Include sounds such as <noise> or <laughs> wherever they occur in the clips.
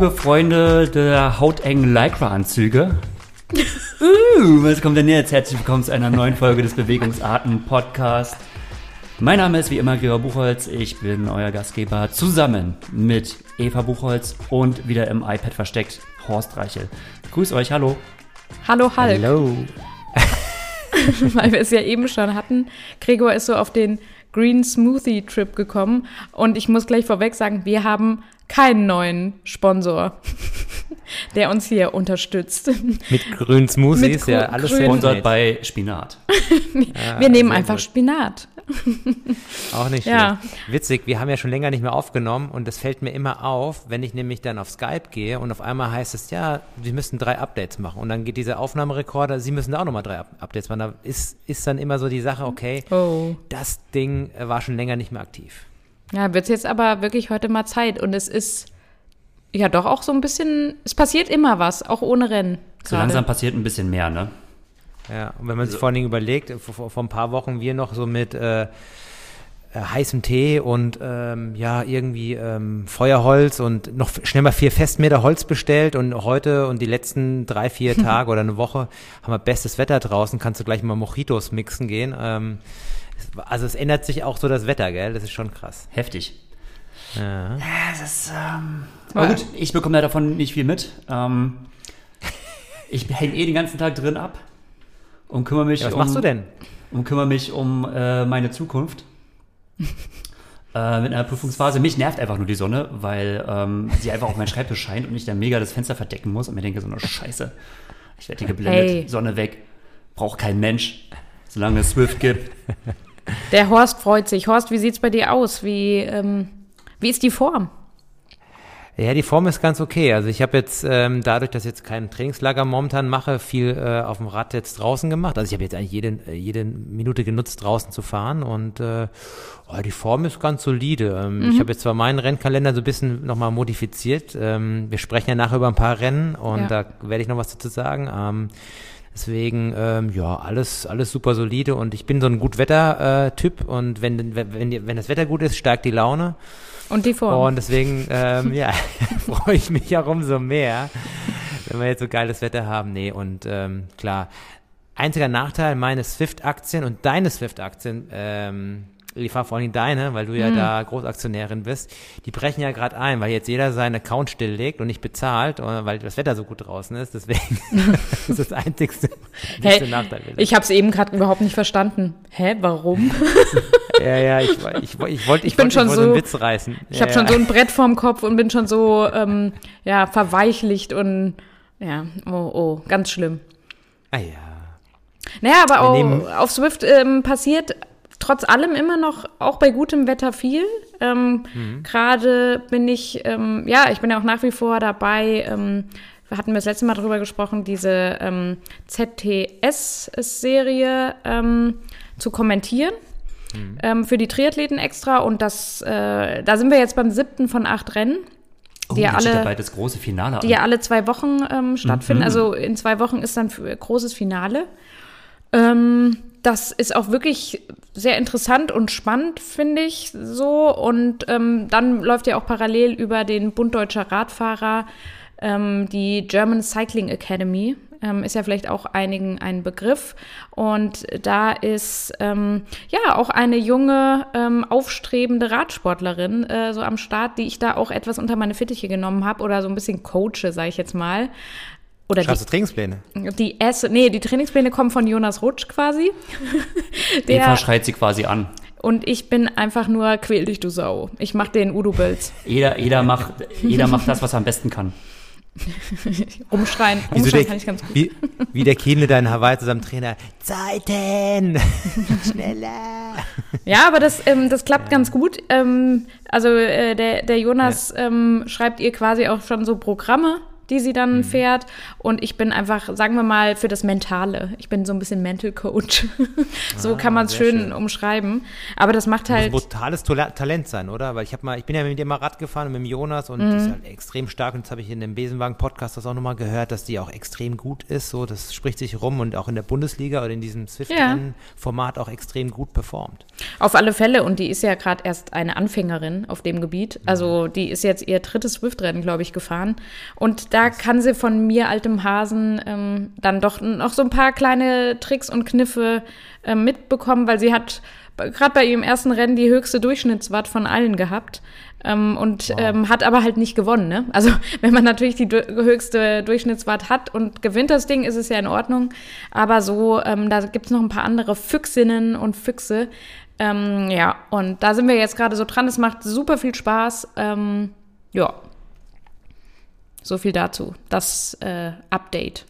liebe Freunde der hautengen Lycra-Anzüge. <laughs> uh, was kommt denn jetzt? Herzlich willkommen zu einer neuen Folge des Bewegungsarten-Podcasts. Mein Name ist wie immer Gregor Buchholz. Ich bin euer Gastgeber zusammen mit Eva Buchholz und wieder im iPad versteckt Horst Reichel. Grüß euch, hallo. Hallo Hulk. Hallo. <laughs> Weil wir es ja eben schon hatten. Gregor ist so auf den Green Smoothie Trip gekommen und ich muss gleich vorweg sagen, wir haben keinen neuen Sponsor, <laughs> der uns hier unterstützt. Mit grünen Smoothies, Mit ja, grün- alles grün- sehr Sponsert bei Spinat. <laughs> wir nehmen einfach gut. Spinat. Auch nicht Ja. schlecht. Witzig, wir haben ja schon länger nicht mehr aufgenommen und das fällt mir immer auf, wenn ich nämlich dann auf Skype gehe und auf einmal heißt es, ja, wir müssen drei Updates machen. Und dann geht dieser Aufnahmerekorder, Sie müssen da auch nochmal drei Up- Updates machen. Da ist, ist dann immer so die Sache, okay, Oh. das Ding äh, war schon länger nicht mehr aktiv. Ja, wird jetzt aber wirklich heute mal Zeit und es ist ja doch auch so ein bisschen, es passiert immer was, auch ohne Rennen. So langsam passiert ein bisschen mehr, ne? Ja, und wenn man sich vor allen Dingen überlegt, vor, vor ein paar Wochen wir noch so mit äh, äh, heißem Tee und ähm, ja, irgendwie ähm, Feuerholz und noch schnell mal vier Festmeter Holz bestellt und heute und die letzten drei, vier <laughs> Tage oder eine Woche haben wir bestes Wetter draußen, kannst du gleich mal Mojitos mixen gehen. Ähm, also es ändert sich auch so das Wetter, gell? Das ist schon krass. Heftig. Ja. Ja, das ist, ähm, aber gut, ich bekomme da davon nicht viel mit. Ähm, <laughs> ich hänge eh den ganzen Tag drin ab und kümmere mich Ja, was um, machst du denn? und kümmere mich um äh, meine Zukunft. <laughs> äh, mit einer Prüfungsphase. Mich nervt einfach nur die Sonne, weil ähm, sie einfach auf meinen Schreibtisch scheint und ich dann mega das Fenster verdecken muss und mir denke so eine Scheiße. Ich werde hier geblendet, Hey. Sonne weg. Braucht kein Mensch, solange es Swift gibt. <laughs> Der Horst freut sich. Horst, wie sieht's bei dir aus? Wie, ähm, wie ist die Form? Ja, die Form ist ganz okay. Also ich habe jetzt ähm, dadurch, dass ich jetzt kein Trainingslager momentan mache, viel äh, auf dem Rad jetzt draußen gemacht. Also ich habe jetzt eigentlich jede, äh, jede Minute genutzt, draußen zu fahren und äh, oh, die Form ist ganz solide. Ähm, Ich habe jetzt zwar meinen Rennkalender so ein bisschen nochmal modifiziert. Ähm, wir sprechen ja nachher über ein paar Rennen und Ja. da werde ich noch was dazu sagen. Ähm, Deswegen, ähm, ja, alles, alles super solide und ich bin so ein Gutwetter-Typ und wenn, wenn, wenn, das Wetter gut ist, steigt die Laune. Und die Form? Und deswegen, ähm, ja, <laughs> freue ich mich auch umso mehr, wenn wir jetzt so geiles Wetter haben. Nee, und ähm, klar, einziger Nachteil meine Swift-Aktien und deine Swift-Aktien, ähm, Eva, vor allem deine, weil du ja da Großaktionärin bist, die brechen ja gerade ein, weil jetzt jeder seinen Account stilllegt und nicht bezahlt, äh, weil das Wetter so gut draußen ist. Deswegen das <laughs> ist das einzigste, Hey, Nachteil. ich habe es eben gerade überhaupt nicht verstanden. Hä, warum? <laughs> ja, ja, ich, ich, ich, ich wollte ich bin wollte schon ich wollte so- einen Witz reißen. Ich ja, habe schon ja. so ein Brett vorm Kopf und bin schon so ähm, ja verweichlicht und ja, oh, oh, ganz schlimm. Ah ja. Naja, aber auch auf Swift ähm, passiert trotz allem immer noch, auch bei gutem Wetter viel. Ähm, Gerade bin ich, ähm, ja, ich bin ja auch nach wie vor dabei, ähm, wir hatten wir das letzte Mal drüber gesprochen, diese ähm, ZTS-Serie ähm, zu kommentieren. Ähm, für die Triathleten extra und das, äh, da sind wir jetzt beim siebten von acht Rennen, Oh, Die ja jetzt steht alle- das große Finale an. die ja alle zwei Wochen ähm, stattfinden. Also in zwei Wochen ist dann großes Finale. Ähm, das ist auch wirklich sehr interessant und spannend, finde ich so. Und ähm, dann läuft ja auch parallel über den Bund Deutscher Radfahrer ähm, die German Cycling Academy. Ähm, ist ja vielleicht auch einigen ein Begriff. Und da ist ähm, ja auch eine junge, ähm, aufstrebende Radsportlerin äh, so am Start, die ich da auch etwas unter meine Fittiche genommen habe oder so ein bisschen coache, sage ich jetzt mal. Oder Schreibst du Trainingspläne? die, die S, nee, die Trainingspläne kommen von Jonas Rutsch quasi. <laughs> Eva Der, schreit sie quasi an. und ich bin einfach nur quäl dich, du Sau. Ich mach den Udo Bölz. Jeder, jeder, macht, jeder macht das, was er am besten kann. <laughs> Rumschreien, Wieso rumschreien der, kann ich ganz gut. wie, wie der <laughs> Kienle da in Hawaii zusammen Trainer. Zeiten! Schneller! Ja, aber das, ähm, das klappt ganz gut. Ähm, also äh, der, der Jonas ähm, schreibt ihr quasi auch schon so Programme, die sie dann mhm. fährt. Und ich bin einfach, sagen wir mal, für das Mentale. Ich bin so ein bisschen Mental Coach. <laughs> so ah, kann man es schön, schön, umschreiben. Aber das macht halt. Das muss brutales Talent sein, oder? Weil ich habe mal, ich bin ja mit dir mal Rad gefahren mit dem Jonas und mhm. die ist halt extrem stark. Und jetzt habe ich in dem Besenwagen-Podcast das auch nochmal gehört, dass die auch extrem gut ist. So, das spricht sich rum und auch in der Bundesliga oder in diesem Swift-Format ja. auch extrem gut performt. Auf alle Fälle. Und die ist ja gerade erst eine Anfängerin auf dem Gebiet. Also die ist jetzt ihr drittes Swift-Rennen, glaube ich, gefahren. Und da kann sie von mir, altem Hasen, ähm, dann doch noch so ein paar kleine Tricks und Kniffe äh, mitbekommen, weil sie hat gerade bei ihrem ersten Rennen die höchste Durchschnittswatt von allen gehabt. Ähm, und wow. ähm, hat aber halt nicht gewonnen. Ne? Also <laughs> wenn man natürlich die du höchste Durchschnittswatt hat und gewinnt das Ding, ist es ja in Ordnung. Aber so, ähm, da gibt es noch ein paar andere Füchsinnen und Füchse. Ähm, ja, und da sind wir jetzt gerade so dran. Es macht super viel Spaß. Ähm, ja, so viel dazu. Das äh, Update.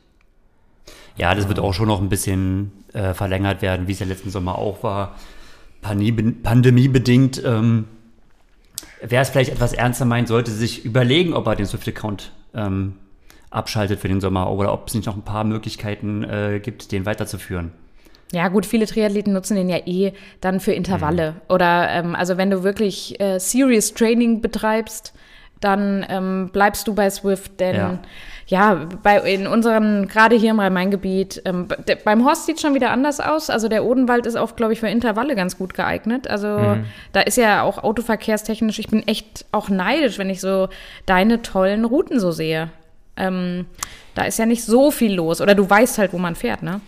Ja, das wird auch schon noch ein bisschen äh, verlängert werden, wie es ja letzten Sommer auch war. Pandemiebedingt. Ähm, Wer es vielleicht etwas ernster meint, sollte sich überlegen, ob er den Swift-Account ähm, abschaltet für den Sommer oder ob es nicht noch ein paar Möglichkeiten äh, gibt, den weiterzuführen. Ja, gut, viele Triathleten nutzen den ja eh dann für Intervalle. Mhm. Oder ähm, also wenn du wirklich äh, Serious Training betreibst, dann ähm, bleibst du bei Swift, denn ja ja, bei, in unseren, gerade hier im Rhein-Main-Gebiet, ähm, beim Horst sieht schon wieder anders aus. Also der Odenwald ist auch, glaube ich, für Intervalle ganz gut geeignet. Also mhm. da ist ja auch autoverkehrstechnisch, ich bin echt auch neidisch, wenn ich so deine tollen Routen so sehe. Ähm, da ist ja nicht so viel los. Oder du weißt halt, wo man fährt, ne?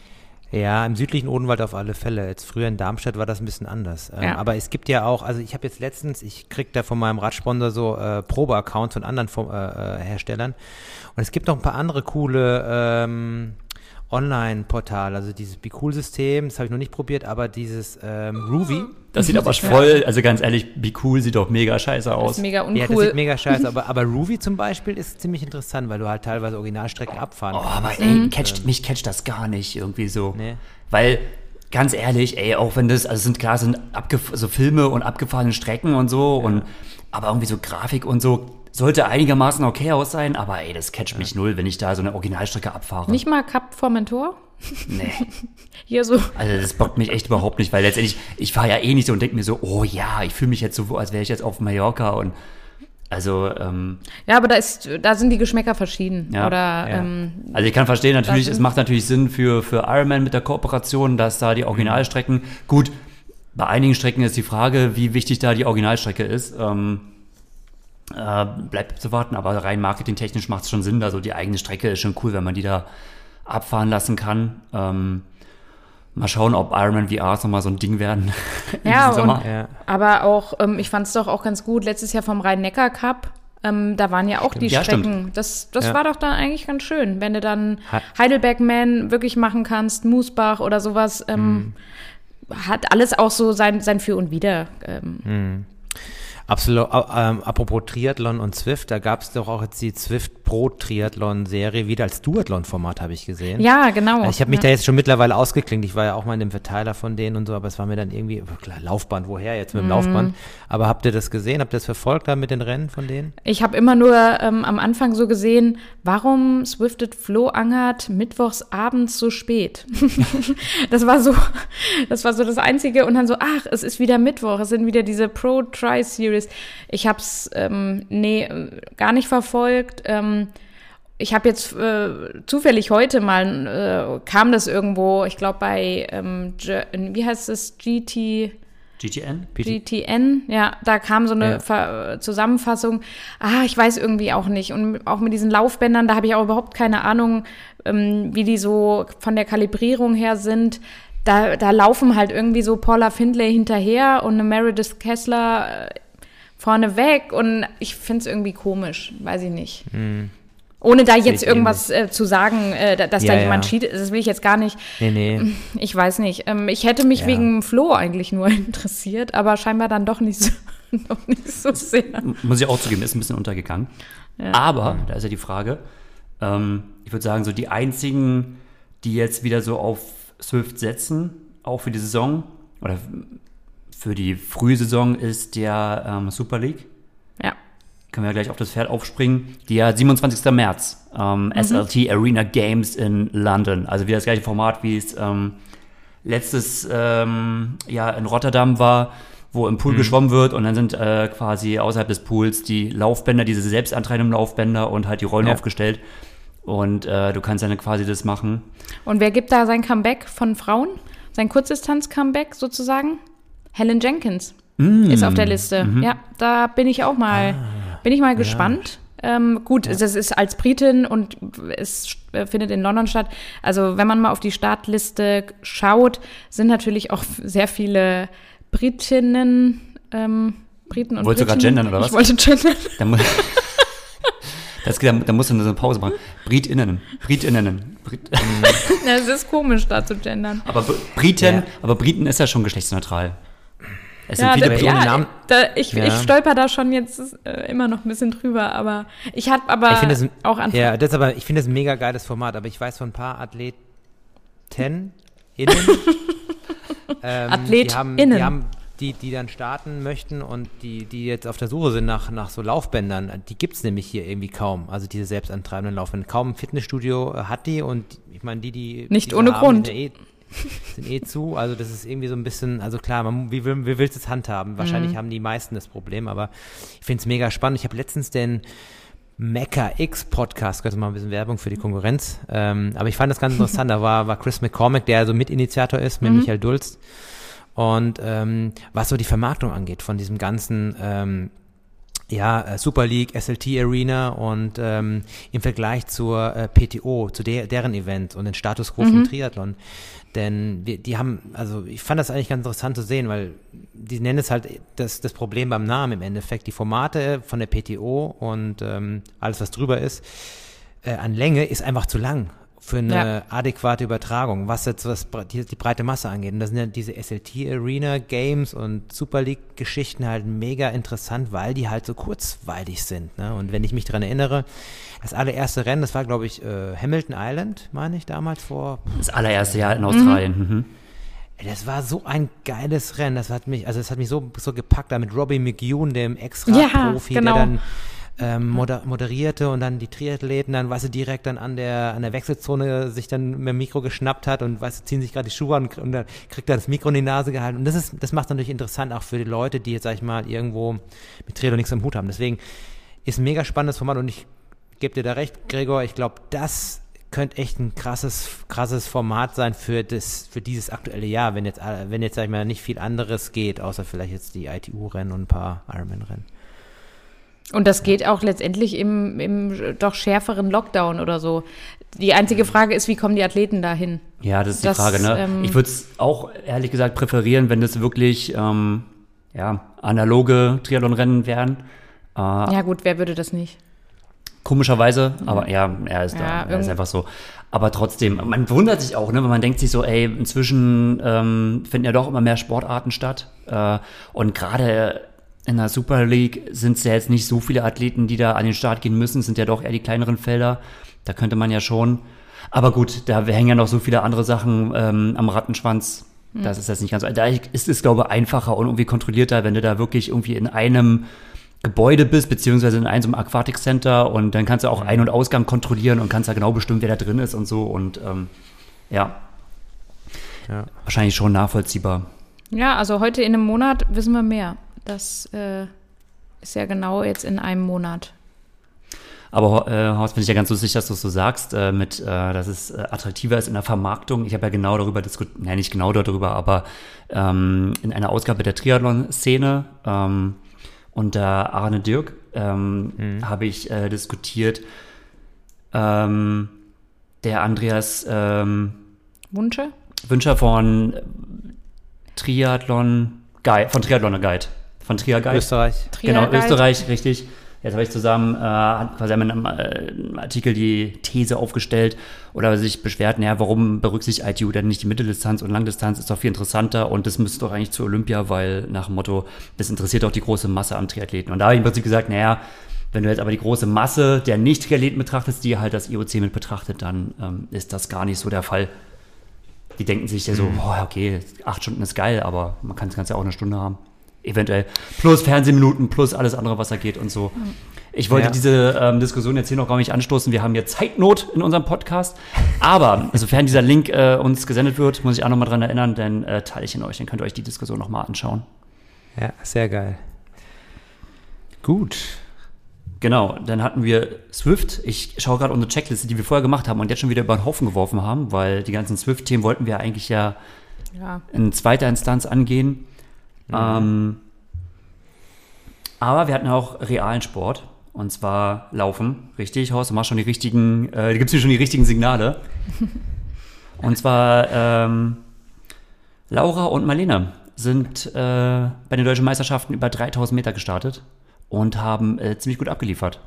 Ja, im südlichen Odenwald auf alle Fälle. Jetzt früher in Darmstadt war das ein bisschen anders. Ähm, ja. Aber es gibt ja auch, also ich habe jetzt letztens, ich kriege da von meinem Radsponsor so äh, Probe-Accounts von anderen äh, äh, Herstellern. Und es gibt noch ein paar andere coole ähm, Online-Portale, also dieses Be Cool-System, das habe ich noch nicht probiert, aber dieses ähm, Ruby. Das sieht aber voll, also ganz ehrlich, Be Cool sieht doch mega scheiße aus. Das ist mega uncool. Ja, das sieht mega scheiße, aber, <laughs> aber Ruby zum Beispiel ist ziemlich interessant, weil du halt teilweise Originalstrecken abfahren oh, kannst. aber ey, mhm. catcht, mich catcht das gar nicht irgendwie so. Nee. Weil, ganz ehrlich, ey, auch wenn das, also sind klar, sind so Filme und abgefahrene Strecken und so ja. und aber irgendwie so Grafik und so, sollte einigermaßen okay aus sein, aber ey, das catcht mich null, wenn ich da so eine Originalstrecke abfahre. Nicht mal Cup Formentor? Nee. <laughs> Hier so. Also das bockt mich echt überhaupt nicht, weil letztendlich, ich fahre ja eh nicht so und denke mir so, oh ja, ich fühle mich jetzt so, als wäre ich jetzt auf Mallorca und also ähm, ja, aber da ist, da sind die Geschmäcker verschieden. Ja, Oder ja. Ähm, also ich kann verstehen natürlich, es macht natürlich Sinn für für Ironman mit der Kooperation, dass da die Originalstrecken gut. Bei einigen Strecken ist die Frage, wie wichtig da die Originalstrecke ist. Ähm, äh, bleibt zu warten, aber rein marketingtechnisch macht es schon Sinn. Also die eigene Strecke ist schon cool, wenn man die da abfahren lassen kann. Ähm, mal schauen, ob Ironman VRs nochmal so ein Ding werden. <laughs> ja, und, ja, aber auch, ähm, ich fand es doch auch ganz gut, letztes Jahr vom Rhein-Neckar-Cup, ähm, da waren ja auch stimmt. die ja, Strecken. Stimmt. Das, das ja. war doch dann eigentlich ganz schön, wenn du dann Heidelberg-Man wirklich machen kannst, Moosbach oder sowas. Ähm, mhm. Hat alles auch so sein, sein Für und Wider. Ähm. Mhm. Absolut. Ähm, apropos Triathlon und Zwift, da gab es doch auch jetzt die Zwift Pro Triathlon Serie wieder als Duathlon-Format, habe ich gesehen. Ja, genau. Also ich habe mich ja. da jetzt schon mittlerweile ausgeklingt. Ich war ja auch mal in dem Verteiler von denen und so, aber es war mir dann irgendwie, klar, Laufband, woher jetzt mit dem mhm. Laufband? Aber habt ihr das gesehen? Habt ihr das verfolgt da mit den Rennen von denen? Ich habe immer nur ähm, am Anfang so gesehen, warum swiftet Flo Angert mittwochs abends so spät? <laughs> das war so, <laughs> das war so das Einzige und dann so, ach, es ist wieder Mittwoch, es sind wieder diese Pro Tri Series Series. Ich habe es, ähm, nee, gar nicht verfolgt. Ähm, ich habe jetzt äh, zufällig heute mal, äh, kam das irgendwo, ich glaube bei, ähm, wie heißt es, GT... GTN? GTN, ja, da kam so eine ja. Zusammenfassung. Ah, ich weiß irgendwie auch nicht. Und auch mit diesen Laufbändern, da habe ich auch überhaupt keine Ahnung, ähm, wie die so von der Kalibrierung her sind. Da, da laufen halt irgendwie so Paula Findlay hinterher und eine Meredith Kessler äh, vorne weg und ich finde es irgendwie komisch, weiß ich nicht. Mhm. Ohne da jetzt irgendwas äh, zu sagen, äh, dass ja, da jemand ja. cheatet, das will ich jetzt gar nicht. Nee, nee. Ich weiß nicht. Ähm, ich hätte mich ja. wegen Flo eigentlich nur <laughs> interessiert, aber scheinbar dann doch nicht so, <laughs> doch nicht so sehr. Muss ich auch zugeben, ist ein bisschen untergegangen. Aber, da ist ja die Frage, ähm, ich würde sagen, so die einzigen, die jetzt wieder so auf Swift setzen, auch für die Saison, oder für die Frühsaison ist der ähm, Super League. Ja. können wir gleich auf das Pferd aufspringen, die ja 27. März, ähm, Mhm. SLT Arena Games in London. Also wieder das gleiche Format, wie es ähm, letztes ähm, Jahr in Rotterdam war, wo im Mhm. Pool geschwommen wird und dann sind äh, quasi außerhalb des Pools die Laufbänder, diese selbstantreibenden Laufbänder und halt die Rollen Ja. aufgestellt. Und äh, du kannst dann quasi das machen. Und wer gibt da sein Comeback von Frauen? Sein Kurzdistanz-Comeback sozusagen? Helen Jenkins ist auf der Liste. Ja, da bin ich auch mal, bin ich mal gespannt. Ähm, gut, das ist als Britin und es findet in London statt. Also wenn man mal auf die Startliste schaut, sind natürlich auch sehr viele Britinnen, ähm, Briten und Wolltest du grad Britinnen. gendern, oder was? Ich wollte gendern. <laughs> Da, mu das, da, da musst du eine Pause machen. Britinnen. Britinnen. Brit <laughs> Es ist komisch, da zu gendern. aber Br- Briten, Ja. aber Briten ist ja schon geschlechtsneutral. Es sind Ja, viele ohne ja Namen. da, ich, Ja. ich stolper da schon jetzt äh, immer noch ein bisschen drüber, aber ich habe aber Ich es auch an Ja, das aber, ich finde es ein mega geiles Format, aber ich weiß von ein paar Athleten, innen, <laughs> ähm, die haben, AthletInnen. die haben die, die dann starten möchten und die, die jetzt auf der Suche sind nach, nach so Laufbändern, die gibt es nämlich hier irgendwie kaum. Also diese selbstantreibenden Laufbänder. Kaum ein Fitnessstudio hat die und ich meine, die, die. Nicht ohne Grund. Eh, <laughs> sind eh zu. Also das ist irgendwie so ein bisschen, also klar, man, wie, will- wie willst du es handhaben? Wahrscheinlich haben die meisten das Problem, aber ich finde es mega spannend. Ich habe letztens den Mecha X Podcast, könnte mal ein bisschen Werbung für die Konkurrenz. Ähm, aber ich fand das ganz interessant. Da war, war Chris McCormick, der so Mitinitiator ist mit Michael Dulst. Und ähm, was so die Vermarktung angeht von diesem ganzen ähm, ja, äh, Super League, SLT Arena und ähm, im Vergleich zur äh, PTO, zu der, deren Event und den Status quo vom Triathlon. Denn wir, die haben, also ich fand das eigentlich ganz interessant zu sehen, weil die nennen es halt das, das Problem beim Namen im Endeffekt. Die Formate von der PTO und ähm, alles, was drüber ist, äh, an Länge ist einfach zu lang für eine Ja. adäquate Übertragung, was jetzt was die, die breite Masse angeht. Und das sind ja diese SLT Arena Games und Super League Geschichten halt mega interessant, weil die halt so kurzweilig sind. Ne? Und wenn ich mich dran erinnere, das allererste Rennen, das war glaube ich äh, Hamilton Island, meine ich damals vor Das allererste Jahr in Australien. Mhm. Ey, Das war so ein geiles Rennen. Das hat mich, also das hat mich so, so gepackt, da mit Robbie McEwen, dem Extra-Profi, Ja, genau. der dann ähm, moder moderierte und dann die Triathleten dann, weißt du, direkt dann an der, an der Wechselzone sich dann mit dem Mikro geschnappt hat und weißt du, ziehen sich gerade die Schuhe an und, und dann kriegt er das Mikro in die Nase gehalten. Und das ist, das macht natürlich interessant auch für die Leute, die jetzt, sag ich mal, irgendwo mit Triathlon nichts am Hut haben. Deswegen ist ein mega spannendes Format und ich gebe dir da recht, Gregor, ich glaube, das könnte echt ein krasses, krasses Format sein für das, für dieses aktuelle Jahr, wenn jetzt, äh, wenn jetzt, sag ich mal, nicht viel anderes geht, außer vielleicht jetzt die ITU-Rennen und ein paar Ironman-Rennen. Und das geht auch letztendlich im, im doch schärferen Lockdown oder so. Die einzige Frage ist, wie kommen die Athleten dahin? Ja, das ist Das, die Frage. Ne? ähm, ich würde es auch ehrlich gesagt präferieren, wenn das wirklich ähm, ja, analoge Triathlon-Rennen wären. Äh, Ja gut, wer würde das nicht? Komischerweise, aber ja, er ist Ja, da, er ist einfach so. Aber trotzdem, man wundert sich auch, ne, wenn man denkt sich so, ey, inzwischen ähm, finden ja doch immer mehr Sportarten statt. Äh, und gerade in der Super League sind es ja jetzt nicht so viele Athleten, die da an den Start gehen müssen, es sind ja doch eher die kleineren Felder. Da könnte man ja schon. Aber gut, da hängen ja noch so viele andere Sachen ähm, am Rattenschwanz. Das ist jetzt nicht ganz so. Da ist es, glaube ich, einfacher und irgendwie kontrollierter, wenn du da wirklich irgendwie in einem Gebäude bist, beziehungsweise in einem so einem Aquatic Center und dann kannst du auch Ein- und Ausgang kontrollieren und kannst da genau bestimmen, wer da drin ist und so und ähm, ja, Ja. wahrscheinlich schon nachvollziehbar. Ja, also heute in einem Monat wissen wir mehr. Das äh, ist ja genau jetzt in einem Monat. Aber äh, Horst, bin ich ja ganz lustig, dass du es so sagst, äh, mit, äh, dass es äh, attraktiver ist in der Vermarktung. Ich habe ja genau darüber diskutiert, nein, nicht genau darüber, aber ähm, in einer Ausgabe der Triathlon-Szene ähm, unter Arne Dirk ähm, habe ich äh, diskutiert, ähm, der Andreas ähm, Wunsche? Wünscher von Triathlon Guide, von Triathlon Guide, von Tria Guide. Österreich. Genau, Triaguide. Österreich, richtig. Jetzt habe ich zusammen, äh, hat quasi in einem äh, Artikel die These aufgestellt oder sich beschwert, naja, warum berücksichtigt ITU denn nicht die Mitteldistanz und Langdistanz? Ist doch viel interessanter und das müsste doch eigentlich zu Olympia, weil nach dem Motto, das interessiert doch die große Masse an Triathleten. Und da habe ich im Prinzip gesagt, naja, wenn du jetzt aber die große Masse der Nicht-Triathleten betrachtest, die halt das IOC mit betrachtet, dann ähm, ist das gar nicht so der Fall. Die denken sich ja so, boah, okay, acht Stunden ist geil, aber man kann das Ganze ja auch eine Stunde haben. Eventuell. Plus Fernsehminuten, plus alles andere, was da geht und so. Ich wollte Ja. diese ähm, Diskussion jetzt hier noch gar nicht anstoßen. Wir haben hier Zeitnot in unserem Podcast. Aber sofern dieser Link äh, uns gesendet wird, muss ich auch nochmal dran erinnern, dann äh, teile ich ihn euch. Dann könnt ihr euch die Diskussion nochmal anschauen. Ja, sehr geil. Gut. Genau, dann hatten wir Swift. Ich schaue gerade unsere Checkliste, die wir vorher gemacht haben und jetzt schon wieder über den Haufen geworfen haben, weil die ganzen Swift-Themen wollten wir eigentlich ja Ja. in zweiter Instanz angehen. Ähm, aber wir hatten auch realen Sport. Und zwar Laufen. Richtig, Horst, du machst schon die richtigen, äh, gibt es schon die richtigen Signale. <laughs> und zwar ähm, Laura und Marlene sind äh, bei den deutschen Meisterschaften über 3000 Meter gestartet und haben äh, ziemlich gut abgeliefert.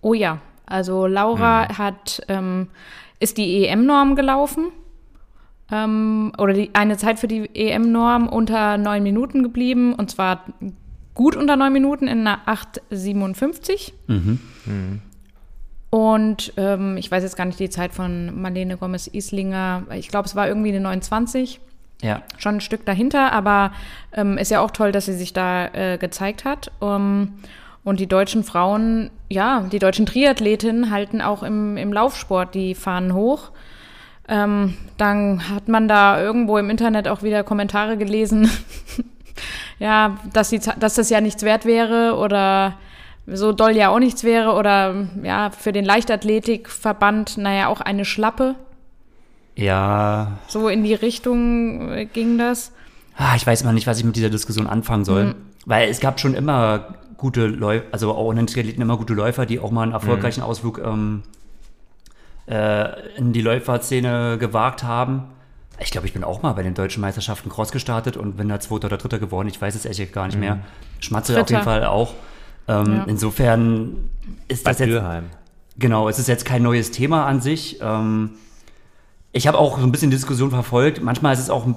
Oh ja, also Laura hat, ähm, ist die EM-Norm gelaufen. Ähm, oder die, eine Zeit für die EM-Norm unter neun Minuten geblieben. Und zwar gut unter neun Minuten in einer 8,57. Und ähm, ich weiß jetzt gar nicht die Zeit von Marlene Gomez-Islinger. Ich glaube, es war irgendwie eine 29 Ja. schon ein Stück dahinter, aber ähm, ist ja auch toll, dass sie sich da äh, gezeigt hat. Um, und die deutschen Frauen, ja, die deutschen Triathletinnen halten auch im, im Laufsport die Fahnen hoch. Ähm, dann hat man da irgendwo im Internet auch wieder Kommentare gelesen, <laughs> ja, dass, die, dass das ja nichts wert wäre oder so doll ja auch nichts wäre oder ja, für den Leichtathletikverband, naja, auch eine Schlappe. Ja, So in die Richtung äh, ging das. Ah, ich weiß immer nicht, was ich mit dieser Diskussion anfangen soll. Weil es gab schon immer gute Läufer, also auch in den Triathleten immer gute Läufer, die auch mal einen erfolgreichen Ausflug ähm, äh, in die Läuferszene gewagt haben. Ich glaube, ich bin auch mal bei den deutschen Meisterschaften Cross gestartet und bin da Zweiter oder Dritter geworden. Ich weiß es echt gar nicht mehr. Schmatze auf jeden. Fall auch. Ähm, Ja. Insofern ist Bei das jetzt Dürheim. Genau, es ist jetzt kein neues Thema an sich. Ähm, ich habe auch so ein bisschen die Diskussion verfolgt. Manchmal ist es auch ein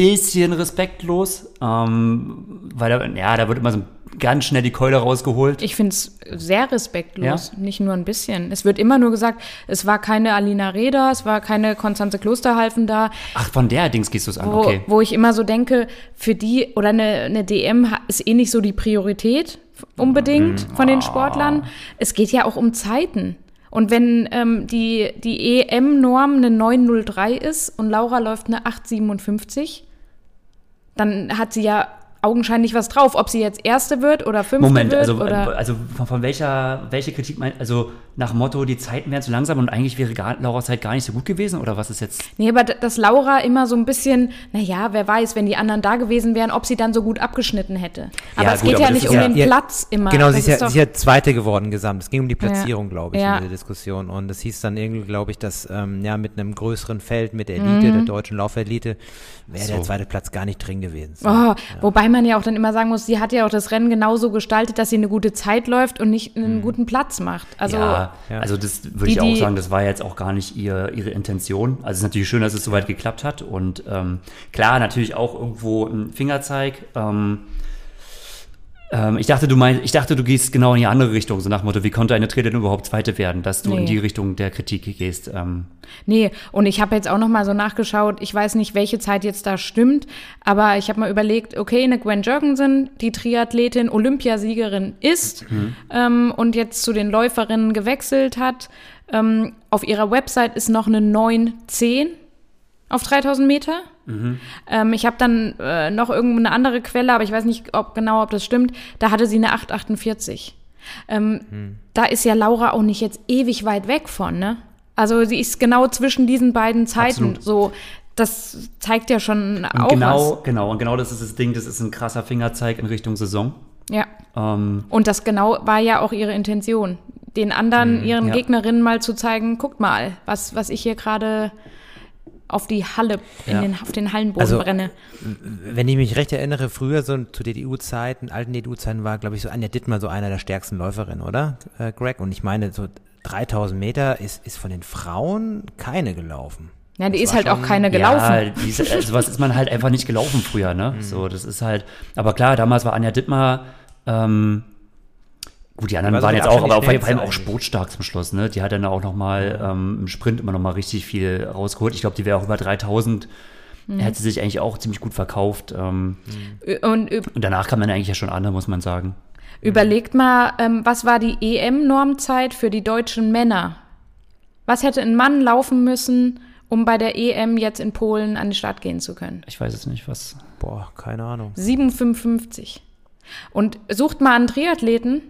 bisschen respektlos, ähm, weil da, ja, da wird immer so ganz schnell die Keule rausgeholt. Ich finde es sehr respektlos, nicht nur ein bisschen. Es wird immer nur gesagt, es war keine Alina Reda, es war keine Konstanze Klosterhalfen da, Ach, von der Dings gehst du es an, wo, okay. wo ich immer so denke, für die oder eine, eine DM ist eh nicht so die Priorität unbedingt Mhm. von Ah. den Sportlern. Es geht ja auch um Zeiten. Und wenn ähm, die, die EM-Norm eine 903 ist und Laura läuft eine 857, dann hat sie ja augenscheinlich was drauf. Ob sie jetzt Erste wird oder Fünfte Moment, wird also, oder also von, von welcher welche Kritik meint, also nach Motto, die Zeiten wären zu langsam und eigentlich wäre gar, Lauras Zeit gar nicht so gut gewesen oder was ist jetzt? Nee, aber dass Laura immer so ein bisschen, naja, wer weiß, wenn die anderen da gewesen wären, ob sie dann so gut abgeschnitten hätte. Aber Ja, es gut, geht aber ja das nicht ist um ja- den Ja, Platz immer. Genau, Das sie ist, ja, doch- sie ist ja Zweite geworden gesamt. Es ging um die Platzierung, glaube ich, Ja. in der Diskussion. Und es hieß dann irgendwie, glaube ich, dass ähm, ja mit einem größeren Feld, mit der Elite, der deutschen Laufelite, wäre der So. zweite Platz gar nicht drin gewesen. So. Oh, Wobei man ja auch dann immer sagen muss, sie hat ja auch das Rennen genauso gestaltet, dass sie eine gute Zeit läuft und nicht einen guten Platz macht. Also ja, ja. also das würde Die- ich auch sagen, das war jetzt auch gar nicht ihr, ihre Intention. Also es ist natürlich schön, dass es soweit geklappt hat und ähm, klar, natürlich auch irgendwo ein Fingerzeig. Ähm, ähm, ich dachte, du meinst, ich dachte, du gehst genau in die andere Richtung, so nach dem Motto, wie konnte eine Triathletin überhaupt Zweite werden, dass du in Nee. die Richtung der Kritik gehst. Ähm, Nee, und ich habe jetzt auch noch mal so nachgeschaut, ich weiß nicht, welche Zeit jetzt da stimmt, aber ich habe mal überlegt, okay, eine Gwen Jurgensen, die Triathletin, Olympiasiegerin ist ähm, und jetzt zu den Läuferinnen gewechselt hat. Ähm, auf ihrer Website ist noch eine 910 auf 3000 Meter. Ähm, ich habe dann äh, noch irgendeine andere Quelle, aber ich weiß nicht ob, genau, ob das stimmt. Da hatte sie eine 848. Ähm, Da ist ja Laura auch nicht jetzt ewig weit weg von, ne? Also sie ist genau zwischen diesen beiden Zeiten. Absolut. So, das zeigt ja schon auch genau, genau, und genau das ist das Ding, das ist ein krasser Fingerzeig in Richtung Saison. was. Ja. Ähm, Und das genau war ja auch ihre Intention, den anderen, ihren Mhm, ja. Gegnerinnen mal zu zeigen, guckt mal, was, was ich hier gerade auf die Halle, in Ja. den, auf den Hallenboden Also, brenne. Wenn ich mich recht erinnere, früher so zu DDU-Zeiten, alten DDU-Zeiten war, glaube ich, so Anja Dittmar so einer der stärksten Läuferinnen, oder, äh, Greg? Und ich meine, so 3000 Meter ist, ist von den Frauen keine gelaufen. Ja, die das ist halt auch schon- keine gelaufen. Ja, diese, äh, sowas ist man halt einfach nicht gelaufen früher, ne? <laughs> So, das ist halt, aber klar, damals war Anja Dittmar, ähm, gut, die anderen war so waren jetzt auch, aber vor allem auch sportstark zum Schluss, ne? Die hat dann auch nochmal ähm, im Sprint immer nochmal richtig viel rausgeholt. Ich glaube, die wäre auch über 3000, Mhm. hätte sie sich eigentlich auch ziemlich gut verkauft. Ähm, Und, und danach kam dann eigentlich ja schon andere, muss man sagen. Überlegt mal, ähm, was war die EM-Normzeit für die deutschen Männer? Was hätte ein Mann laufen müssen, um bei der EM jetzt in Polen an den Start gehen zu können? Ich weiß es nicht, was. Boah, keine Ahnung. 7,55. Und sucht mal einen Triathleten,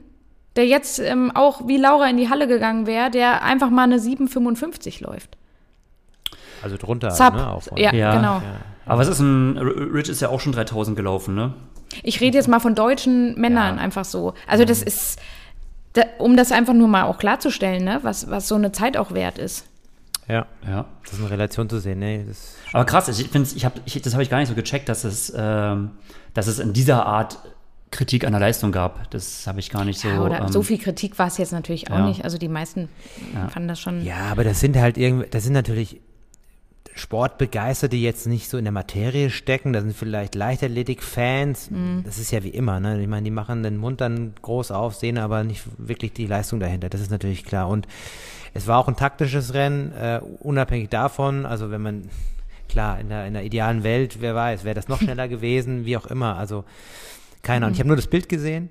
der jetzt ähm, auch wie Laura in die Halle gegangen wäre, der einfach mal eine 7,55 läuft. Also drunter, Sub. ne? Auch, ja, Ja. genau. Aber was ist ein. Rich ist ja auch schon 3000 gelaufen, ne? Ich rede jetzt mal von deutschen Männern Ja. einfach so. Also das ist, da, um das einfach nur mal auch klarzustellen, ne, was, was so eine Zeit auch wert ist. ja. Ja. Das ist in Relation zu sehen, ne? Das Aber krass, ich finde, ich hab, ich, das habe ich gar nicht so gecheckt, dass es, ähm, dass es in dieser Art Kritik an der Leistung gab. Das habe ich gar nicht so. Ja, oder ähm, so viel Kritik war es jetzt natürlich auch ja. nicht. Also die meisten fanden das schon. Ja, aber das sind halt irgendwie, das sind natürlich Sportbegeisterte, die jetzt nicht so in der Materie stecken. Das sind vielleicht Leichtathletik-Fans. Das ist ja wie immer, ne? Ich meine, die machen den Mund dann groß auf, sehen aber nicht wirklich die Leistung dahinter. Das ist natürlich klar. Und es war auch ein taktisches Rennen, äh, unabhängig davon. Also wenn man, klar, in der, in der idealen Welt, wer weiß, wäre das noch <laughs> schneller gewesen, wie auch immer. Also keine Ahnung. Ich habe nur das Bild gesehen.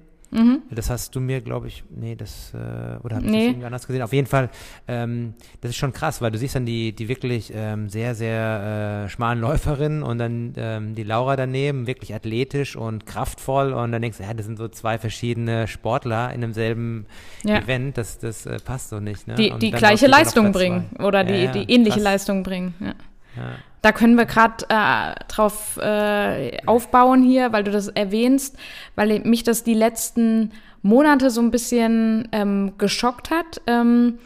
Das hast du mir, glaube ich, nee, das, äh, oder habe ich Nee. das irgendwie anders gesehen? Auf jeden Fall, ähm, das ist schon krass, weil du siehst dann die, die wirklich ähm, sehr, sehr äh, schmalen Läuferinnen und dann ähm, die Laura daneben, wirklich athletisch und kraftvoll und dann denkst du, ja, das sind so zwei verschiedene Sportler in demselben Ja. Event, das, das äh, passt so nicht. Ne? Die, Und die gleiche Leistung bringen zwei. oder Ja, die, ja, die ähnliche krass. Leistung bringen. Ja. Ja. Da können wir gerade äh, drauf äh, aufbauen hier, weil du das erwähnst, weil mich das die letzten Monate so ein bisschen ähm, geschockt hat. Ähm,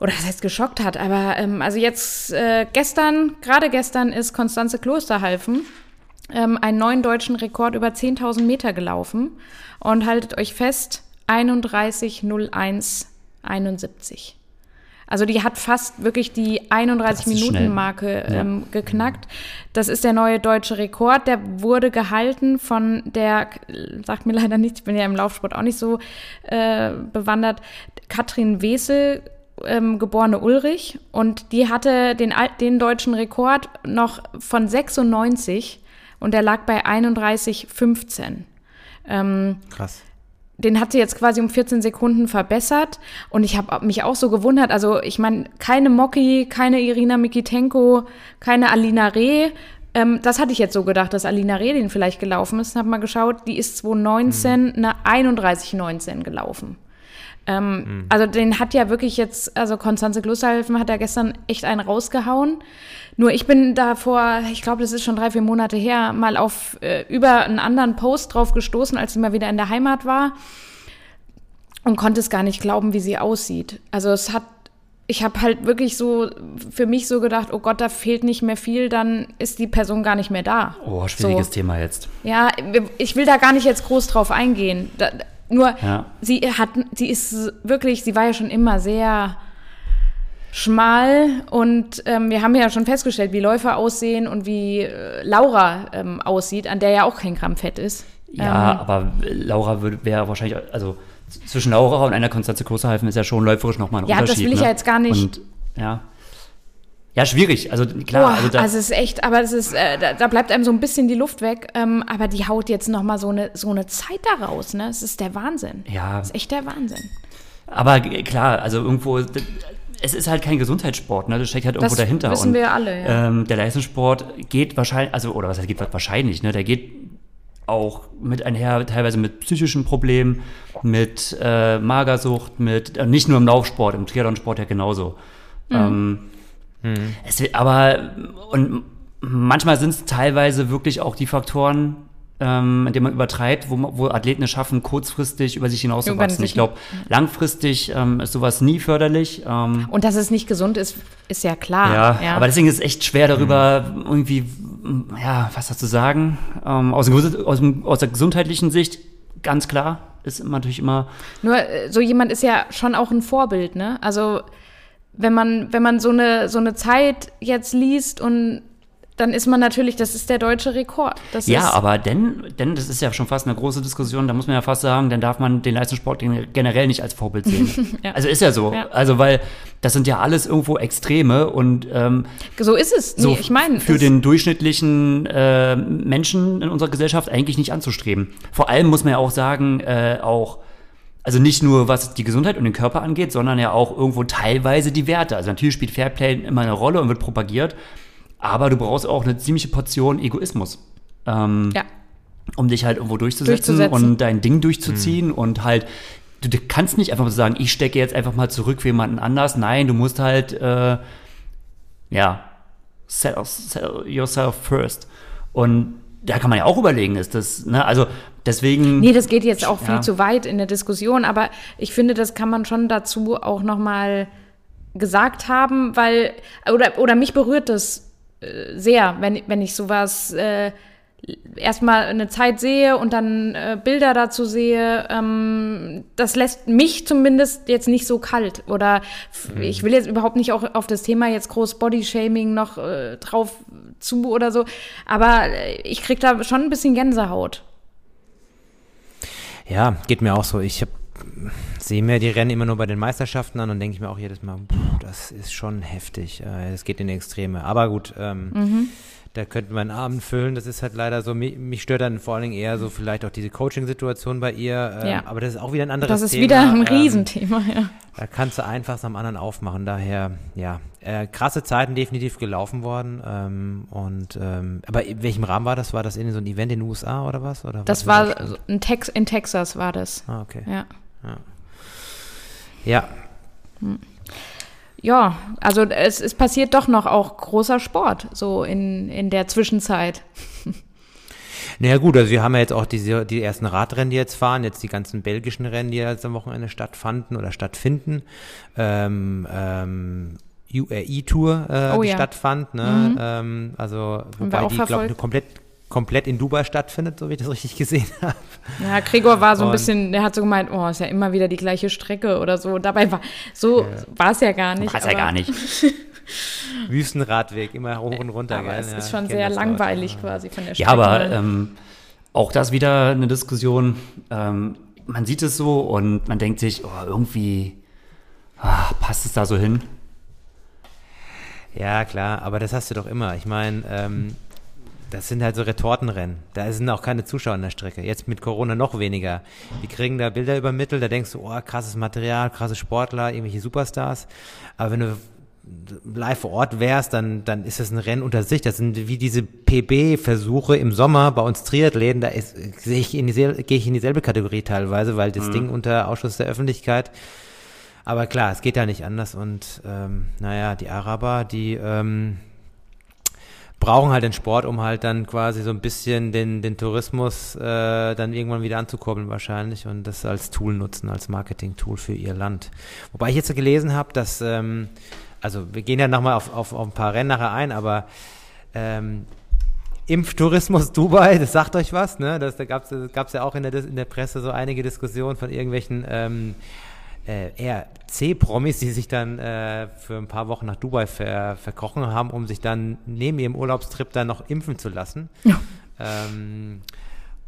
oder was heißt geschockt hat, aber ähm, also jetzt äh, gestern, gerade gestern ist Konstanze Klosterhalfen ähm, einen neuen deutschen Rekord über 10.000 Meter gelaufen und haltet euch fest, 31.01.71. Also die hat fast wirklich die 31 Das ist Minuten schnell. Marke ähm, geknackt. Das ist der neue deutsche Rekord. Der wurde gehalten von der, sagt mir leider nichts, ich bin ja im Laufsport auch nicht so äh, bewandert, Katrin Wesel, ähm, geborene Ulrich. Und die hatte den, den deutschen Rekord noch von 96 und der lag bei 31,15. Ähm, Krass. Den hat sie jetzt quasi um 14 Sekunden verbessert. Und ich habe mich auch so gewundert. Also, ich meine, keine Moki, keine Irina Mikitenko, keine Alina Reh. Ähm, das hatte ich jetzt so gedacht, dass Alina Reh den vielleicht gelaufen ist. Hab mal geschaut, die ist 2019 eine 31,19 gelaufen. Ähm, Also den hat ja wirklich jetzt, also Konstanze Klosterhelfen hat ja gestern echt einen rausgehauen. Nur ich bin da vor, ich glaube, das ist schon drei, vier Monate her, mal auf äh, über einen anderen Post drauf gestoßen, als sie mal wieder in der Heimat war und konnte es gar nicht glauben, wie sie aussieht. Also es hat, ich habe halt wirklich so für mich so gedacht, oh Gott, da fehlt nicht mehr viel, dann ist die Person gar nicht mehr da. Oh, schwieriges so. Thema jetzt. Ja, ich will da gar nicht jetzt groß drauf eingehen. Da, nur, Ja. sie hat, sie ist wirklich, sie war ja schon immer sehr schmal und ähm, wir haben ja schon festgestellt, wie Läufer aussehen und wie äh, Laura ähm, aussieht, an der ja auch kein Gramm Fett ist. Ja, Ähm, aber Laura würde- wäre wahrscheinlich, also zwischen Laura und einer Konstanze Klosterhalfen ist ja schon läuferisch nochmal ein Ja, das Unterschied. will ich ne? ja jetzt gar nicht- Und, ja. Ja, schwierig. Also klar, Boah, also also, da, es ist echt, aber es ist, äh, da, da bleibt einem so ein bisschen die Luft weg. Ähm, aber die haut jetzt noch mal so eine so eine Zeit da raus, ne? Es ist der Wahnsinn. ja, Das ist echt der Wahnsinn. aber klar, also irgendwo, es ist halt kein Gesundheitssport, ne? Das steckt halt irgendwo Das dahinter. wissen und, wir alle, ja. Ähm, der Leistungssport geht wahrscheinlich, also, oder was heißt geht wahrscheinlich, ne? Der geht auch mit einher, teilweise mit psychischen Problemen, mit äh, Magersucht, mit, äh, nicht nur im Laufsport, im Triathlonsport ja genauso. Ähm, es wird, aber, und manchmal sind es teilweise wirklich auch die Faktoren, ähm, indem man übertreibt, wo, wo Athleten es schaffen, kurzfristig über sich hinauszuwachsen. Ich glaube, langfristig ähm, ist sowas nie förderlich. Ähm, Und dass es nicht gesund ist, ist ja klar. ja, ja. aber deswegen ist es echt schwer darüber irgendwie, m, ja, was dazu sagen. Ähm, aus, aus, aus der gesundheitlichen Sicht, ganz klar, ist natürlich immer, Nur äh, so jemand ist ja schon auch ein Vorbild, ne? Also wenn man wenn man so eine so eine Zeit jetzt liest und dann ist man natürlich, das ist der deutsche Rekord. Das ja, aber denn, denn das ist ja schon fast eine große Diskussion, da muss man ja fast sagen, dann darf man den Leistungssport generell nicht als Vorbild sehen. <laughs> Ja. Also ist ja so. Ja. Also weil das sind ja alles irgendwo Extreme und ähm, so ist es. so Nee, ich meine, für den durchschnittlichen äh, Menschen in unserer Gesellschaft eigentlich nicht anzustreben. Vor allem muss man ja auch sagen, äh, auch also nicht nur was die Gesundheit und den Körper angeht, sondern ja auch irgendwo teilweise die Werte. Also natürlich spielt Fairplay immer eine Rolle und wird propagiert, aber du brauchst auch eine ziemliche Portion Egoismus. Ähm, ja. um dich halt irgendwo durchzusetzen, Durchzusetzen. und dein Ding durchzuziehen und halt, du, du kannst nicht einfach sagen, ich stecke jetzt einfach mal zurück für jemanden anders. Nein, du musst halt, äh, ja, sell, sell yourself first. Und da kann man ja auch überlegen, ist das, ne, also deswegen. Nee, das geht jetzt auch viel Ja. zu weit in der Diskussion, aber ich finde, das kann man schon dazu auch nochmal gesagt haben, weil, oder, oder mich berührt das sehr, wenn, wenn ich sowas äh, erstmal eine Zeit sehe und dann äh, Bilder dazu sehe, ähm, das lässt mich zumindest jetzt nicht so kalt. Oder f- ich will jetzt überhaupt nicht auch auf das Thema jetzt groß Bodyshaming noch äh, drauf zu oder so, aber äh, ich krieg da schon ein bisschen Gänsehaut. Ja, geht mir auch so. Ich sehe mir die Rennen immer nur bei den Meisterschaften an und denke ich mir auch jedes Mal, puh, das ist schon heftig. Äh, Das geht in die Extreme. Aber gut, ähm, Mhm. da könnten wir einen Abend füllen. Das ist halt leider so. Mich, mich stört dann vor allen Dingen eher so vielleicht auch diese Coaching-Situation bei ihr. Ähm, Ja. Aber das ist auch wieder ein anderes Das ist Thema. wieder ein Ähm, Riesenthema, ja. Da kannst du einfach am anderen aufmachen. Daher, ja, äh, krasse Zeiten definitiv gelaufen worden. Ähm, und ähm, aber in welchem Rahmen war das? War das in so ein Event in den USA oder was? Oder Das war in Deutschland? in, Tex in Texas war das. Ah, okay. Ja. Ja, Ja, also es, es passiert doch noch auch großer Sport, so in, in der Zwischenzeit. <laughs> Naja gut, also wir haben ja jetzt auch diese, die ersten Radrennen, die jetzt fahren, jetzt die ganzen belgischen Rennen, die jetzt am Wochenende stattfanden oder stattfinden. Ähm, ähm, UAE-Tour, äh, Oh die ja. stattfand. Ne? Ähm, also wobei die, glaube ich, komplett, komplett in Dubai stattfindet, so wie ich das richtig gesehen <laughs> habe. Ja, Gregor war so ein Und- bisschen, der hat so gemeint, oh, ist ja immer wieder die gleiche Strecke oder so. Dabei war, so war es ja gar nicht. Weiß ja aber- gar nicht. <laughs> Wüstenradweg, immer hoch und runter. Aber gell? es Ja, ist schon sehr das dort. langweilig quasi von der Ja, Strecke. aber ähm, auch das wieder eine Diskussion. Ähm, man sieht es so und man denkt sich, oh, irgendwie ah, passt es da so hin. Ja, klar, aber das hast du doch immer. Ich meine, ähm, das sind halt so Retortenrennen. Da sind auch keine Zuschauer an der Strecke. Jetzt mit Corona noch weniger. Die kriegen da Bilder übermittelt, da denkst du, oh, krasses Material, krasse Sportler, irgendwelche Superstars. Aber wenn du live vor Ort wärst, dann, dann ist das ein Rennen unter sich. Das sind wie diese PB-Versuche im Sommer bei uns Triathleten. Da ist, sehe ich in dieselbe, gehe ich in dieselbe Kategorie teilweise, weil das Ding unter Ausschuss der Öffentlichkeit aber klar, es geht da nicht anders und ähm, naja, die Araber, die ähm, brauchen halt den Sport, um halt dann quasi so ein bisschen den, den Tourismus äh, dann irgendwann wieder anzukurbeln wahrscheinlich und das als Tool nutzen, als Marketing-Tool für ihr Land. Wobei ich jetzt gelesen habe, dass, ähm, also wir gehen ja nochmal auf, auf, auf ein paar Rennen nachher ein, aber ähm, Impftourismus <laughs> Dubai, das sagt euch was, ne? Das, da gab es ja auch in der, in der Presse so einige Diskussionen von irgendwelchen ähm, äh, eher C-Promis, die sich dann äh, für ein paar Wochen nach Dubai ver, verkrochen haben, um sich dann neben ihrem Urlaubstrip dann noch impfen zu lassen. Ja. Ähm,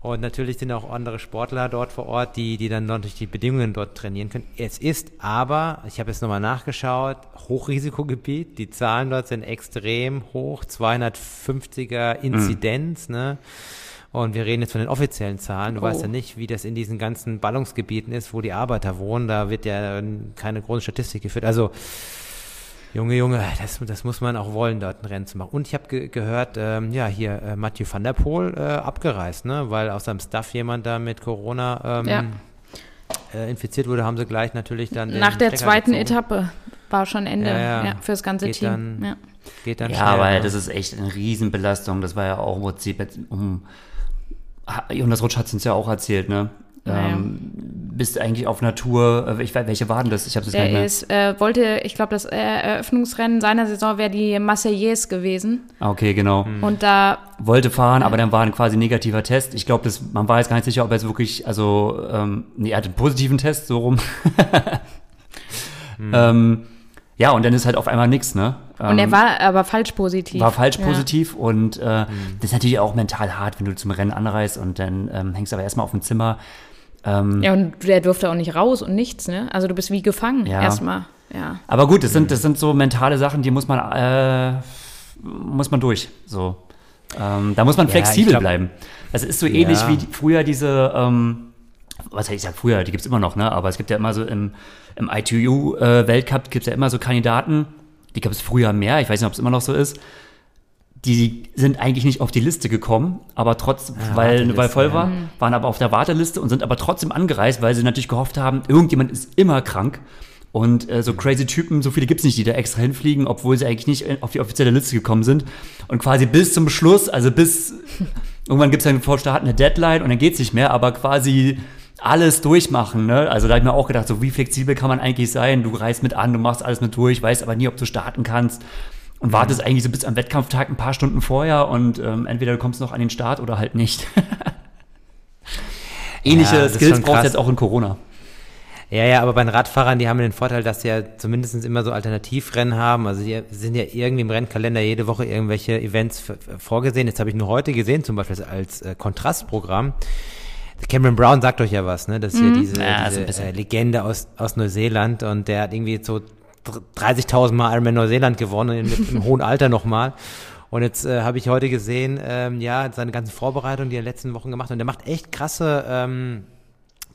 und natürlich sind auch andere Sportler dort vor Ort, die, die dann natürlich die Bedingungen dort trainieren können. Es ist aber, ich habe jetzt nochmal nachgeschaut, Hochrisikogebiet. Die Zahlen dort sind extrem hoch, 250er Inzidenz, ne? Und wir reden jetzt von den offiziellen Zahlen. Du Oh. weißt ja nicht, wie das in diesen ganzen Ballungsgebieten ist, wo die Arbeiter wohnen. Da wird ja keine große Statistik geführt. Also, Junge, Junge, das, das muss man auch wollen, dort ein Rennen zu machen. Und ich habe ge gehört, ähm, ja, hier äh, Mathieu van der Poel äh, abgereist, ne? weil aus seinem Staff jemand da mit Corona ähm, Ja. äh, infiziert wurde, haben sie gleich natürlich dann. den Nach der Stecker zweiten gezogen. Etappe war schon Ende Ja, ja. ja, fürs ganze Geht Team. dann- ja. Geht dann Ja, schnell, aber ne? das ist echt eine Riesenbelastung. Das war ja auch im Prinzip jetzt um. Jonas Rutsch hat es uns ja auch erzählt, ne? Naja. Ähm, bist eigentlich auf Natur. äh, Ich weiß, welche waren das? Ich habe das gar nicht mehr. ist, äh, wollte, ich glaube, das äh, Eröffnungsrennen seiner Saison wäre die Marseillaise gewesen. Ah, okay, genau. Und da, Wollte fahren, aber dann war ein quasi negativer Test. Ich glaube, das- man war jetzt gar nicht sicher, ob er jetzt wirklich, also, ähm, nee, er hatte einen positiven Test, so rum. <laughs> ähm, ja, und dann ist halt auf einmal nix, ne? Und er Ähm, war aber falsch positiv. war falsch Ja. positiv und äh, das ist natürlich auch mental hart, wenn du zum Rennen anreist und dann ähm, hängst aber erstmal auf dem Zimmer. Ähm, Ja, und der durfte auch nicht raus und nichts, ne? Also du bist wie gefangen Ja. erstmal. Ja. Aber gut, das sind, das sind so mentale Sachen, die muss man, äh, muss man durch. So. Ähm, da muss man flexibel glaub- gibt. Das ist so ähnlich Ja. wie früher diese, ähm, was heißt, ich sag früher, die gibt's immer noch, ne? Aber es gibt ja immer so im, im ITU-Weltcup gibt's ja immer so Kandidaten, die gab es früher mehr, ich weiß nicht, ob es immer noch so ist. Die sind eigentlich nicht auf die Liste gekommen, aber trotzdem, Ah, weil, Warteliste, weil voll war, Mhm. waren aber auf der Warteliste und sind aber trotzdem angereist, weil sie natürlich gehofft haben, irgendjemand ist immer krank. Und äh, so crazy Typen, so viele gibt's nicht, die da extra hinfliegen, obwohl sie eigentlich nicht auf die offizielle Liste gekommen sind. Und quasi bis zum Schluss, also bis <laughs> irgendwann gibt's dann vor Start eine Deadline und dann geht's nicht mehr, aber quasi alles durchmachen. Ne? Also da habe ich mir auch gedacht, so wie flexibel kann man eigentlich sein? Du reist mit an, du machst alles mit durch, weißt aber nie, ob du starten kannst. Und wartest eigentlich so bis am Wettkampftag ein paar Stunden vorher und ähm, entweder du kommst noch an den Start oder halt nicht. <laughs> Ähnliche Ja, Skills brauchst du jetzt auch in Corona. Ja, ja, aber bei den Radfahrern, die haben den Vorteil, dass sie ja zumindest immer so Alternativrennen haben. Also die sind ja irgendwie im Rennkalender jede Woche irgendwelche Events vorgesehen. Jetzt habe ich nur heute gesehen, zum Beispiel als äh, Kontrastprogramm. Cameron Brown sagt euch ja was, ne? Das ist ja diese, Ja, diese bisschen. äh, Legende aus, aus Neuseeland und der hat irgendwie so dr- 30.000 Mal Ironman Neuseeland gewonnen, mit, im <laughs> hohen Alter nochmal. Und jetzt äh, habe ich heute gesehen, ähm, ja, seine ganzen Vorbereitungen, die er in den letzten Wochen gemacht hat. Und der macht echt krasse ähm,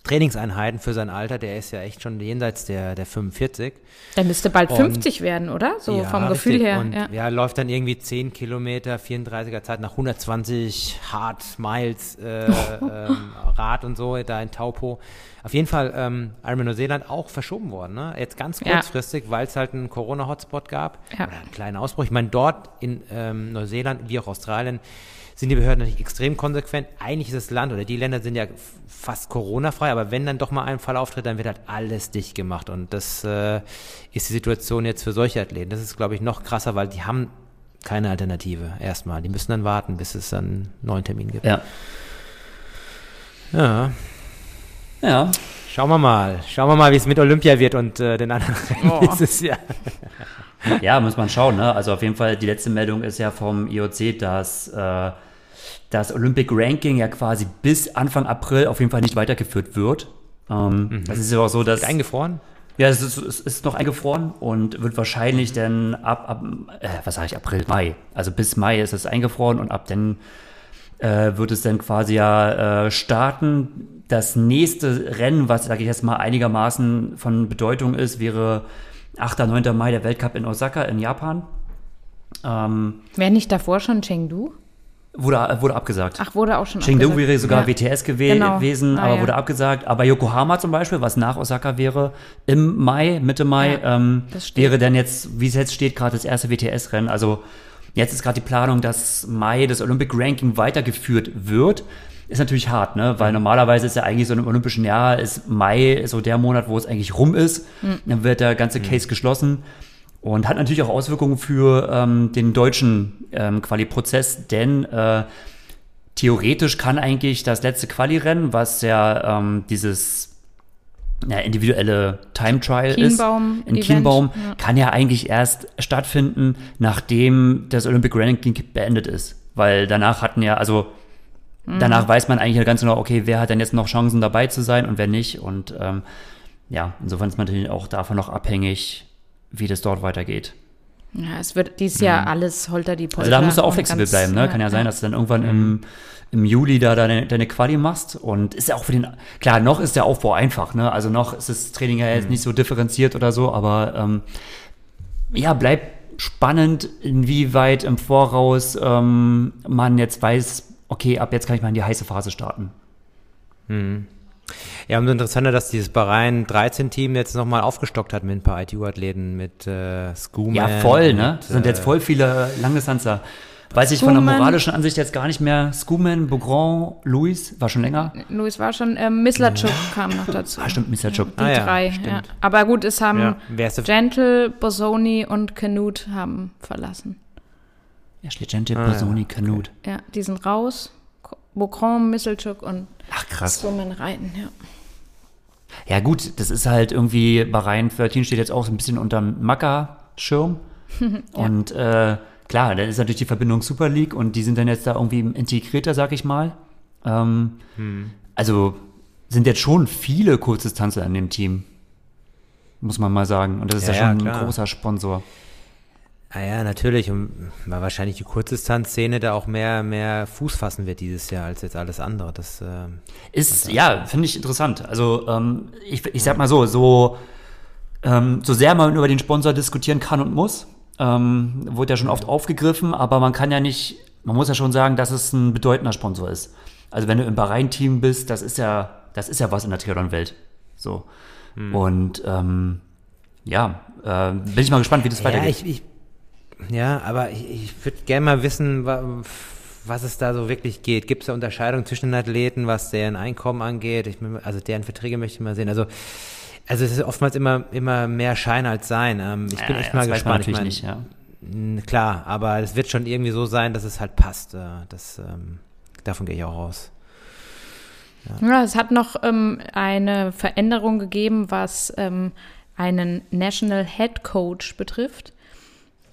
Trainingseinheiten für sein Alter. Der ist ja echt schon jenseits der, der 45. Der müsste bald Und- 50 werden, oder? So Ja, vom Gefühl richtig. her. Und ja. ja. läuft dann irgendwie 10 Kilometer, 34er Zeit nach 120 Hard Miles äh, <laughs> ähm, Rad und so da in Taupo. Auf jeden Fall ähm, Ironman Neuseeland auch verschoben worden. Ne? Jetzt ganz Ja. kurzfristig, weil es halt einen Corona-Hotspot gab. Ja. Oder einen kleinen Ausbruch. Ich meine, dort in ähm, Neuseeland wie auch Australien sind die Behörden natürlich extrem konsequent. Eigentlich ist das Land oder die Länder sind ja fast Corona-frei, aber wenn dann doch mal ein Fall auftritt, dann wird halt alles dicht gemacht. Und das äh, ist die Situation jetzt für solche Athleten. Das ist, glaube ich, noch krasser, weil die haben keine Alternative erstmal. Die müssen dann warten, bis es dann einen neuen Termin gibt. Ja. Ja, Ja. schauen wir mal. Schauen wir mal, wie es mit Olympia wird und äh, den anderen Rennen Oh. dieses Jahr. Ja, muss man schauen. Ne? Also auf jeden Fall, die letzte Meldung ist ja vom IOC, dass äh, das Olympic Ranking ja quasi bis Anfang April auf jeden Fall nicht weitergeführt wird. Ähm, Das ist ja auch so, dass... Eingefroren? Ja, es ist, es ist noch eingefroren und wird wahrscheinlich dann ab, ab äh, was sage ich, April, Mai. Also bis Mai ist es eingefroren und ab dann äh, wird es dann quasi ja äh, starten. Das nächste Rennen, was, sage ich jetzt mal, einigermaßen von Bedeutung ist, wäre 8. 9. Mai der Weltcup in Osaka in Japan. Ähm, Wäre nicht davor schon Chengdu? Wurde, wurde abgesagt. Ach, wurde auch schon Chengdu abgesagt. wäre sogar ja. WTS gewe Genau. gewesen, Ah, aber ja. wurde abgesagt. Aber Yokohama zum Beispiel, was nach Osaka wäre, im Mai, Mitte Mai, Ja, ähm, wäre dann jetzt, wie es jetzt steht, gerade das erste WTS-Rennen. Also jetzt ist gerade die Planung, dass Mai das Olympic Ranking weitergeführt wird. Ist natürlich hart, ne? Weil normalerweise ist ja eigentlich so im olympischen Jahr ist Mai so der Monat, wo es eigentlich rum ist. Hm. Dann wird der ganze Case geschlossen. Und hat natürlich auch Auswirkungen für ähm, den deutschen ähm, Quali-Prozess, denn äh, theoretisch kann eigentlich das letzte Quali-Rennen, was ja ähm, dieses ja, individuelle Time Trial Kienbaum ist, in Event, Kienbaum, ja. kann ja eigentlich erst stattfinden, nachdem das Olympic Ranking beendet ist. Weil danach hatten ja, also Mhm. danach weiß man eigentlich ganz genau, okay, wer hat denn jetzt noch Chancen dabei zu sein und wer nicht. Und ähm, ja, insofern ist man natürlich auch davon noch abhängig, wie das dort weitergeht. Ja, es wird dieses Jahr alles holter die Polter. Also da musst du auch flexibel ganz- bleiben, ne? Kann ja sein, dass du dann irgendwann im, im Juli da deine, deine Quali machst. Und ist ja auch für den, klar, noch ist der Aufbau einfach, ne? Also noch ist das Training ja jetzt nicht so differenziert oder so, aber ähm, ja, bleibt spannend, inwieweit im Voraus ähm, man jetzt weiß, okay, ab jetzt kann ich mal in die heiße Phase starten. Ja, umso interessanter, dass dieses Bahrain 13-Team jetzt nochmal aufgestockt hat mit ein paar ITU-Athleten, mit äh, Schoolman. Ja, voll, ne? und, Das sind jetzt äh, voll viele Langdistanzer. Weiß ich von der Schumann. moralischen Ansicht jetzt gar nicht mehr. Schumann, Beaugrand, Louis, war schon länger. Louis war schon, ähm, Mislachuk kam noch dazu. Ah, stimmt, Mr. Chuk. Die Ah ja, drei, stimmt. ja. Aber gut, es haben Ja, Gentle, Bosoni und Canute haben verlassen. Ja, Gente, Ah, Bosoni, ja, Kanut. Ja, die sind raus. Bokron, Misselchuk und Ach, krass. Swimmen reiten, ja. Ja gut, das ist halt irgendwie, Bahrain 13 steht jetzt auch so ein bisschen unter dem Macker-Schirm. <laughs> Und äh, klar, dann ist natürlich die Verbindung Super League und die sind dann jetzt da irgendwie integrierter, sag ich mal. Ähm, Hm. Also sind jetzt schon viele Kurzdistanzler in dem Team. Muss man mal sagen. Und das ist ja, Ja, ja, schon klar. ein großer Sponsor. Ah ja, natürlich. Und weil wahrscheinlich die Kurzdistanzszene da auch mehr, mehr Fuß fassen wird dieses Jahr als jetzt alles andere. Das, ähm, Ist, ja, finde ich interessant. Also, ähm, ich, ich sag mal so, so, ähm, so sehr man über den Sponsor diskutieren kann und muss, ähm, wurde ja schon oft aufgegriffen, aber man kann ja nicht, man muss ja schon sagen, dass es ein bedeutender Sponsor ist. Also, wenn du im Bahrain-Team bist, das ist ja, das ist ja was in der Triathlon-Welt. So. Und, ähm, ja, äh, bin ich mal gespannt, wie das ja, weitergeht. ich, ich, ja, aber ich, ich würde gerne mal wissen, wa, was es da so wirklich geht. Gibt es da Unterscheidungen zwischen den Athleten, was deren Einkommen angeht? Ich, also deren Verträge möchte ich mal sehen. Also, also es ist oftmals immer, immer mehr Schein als Sein. Ähm, ich bin Ja, echt ja, mal das weiß man gespannt. natürlich ich mein, nicht, ja. Klar, aber es wird schon irgendwie so sein, dass es halt passt. Äh, Das, ähm, davon gehe ich auch aus. Ja, es hat noch ähm, eine Veränderung gegeben, was ähm, einen National Head Coach betrifft,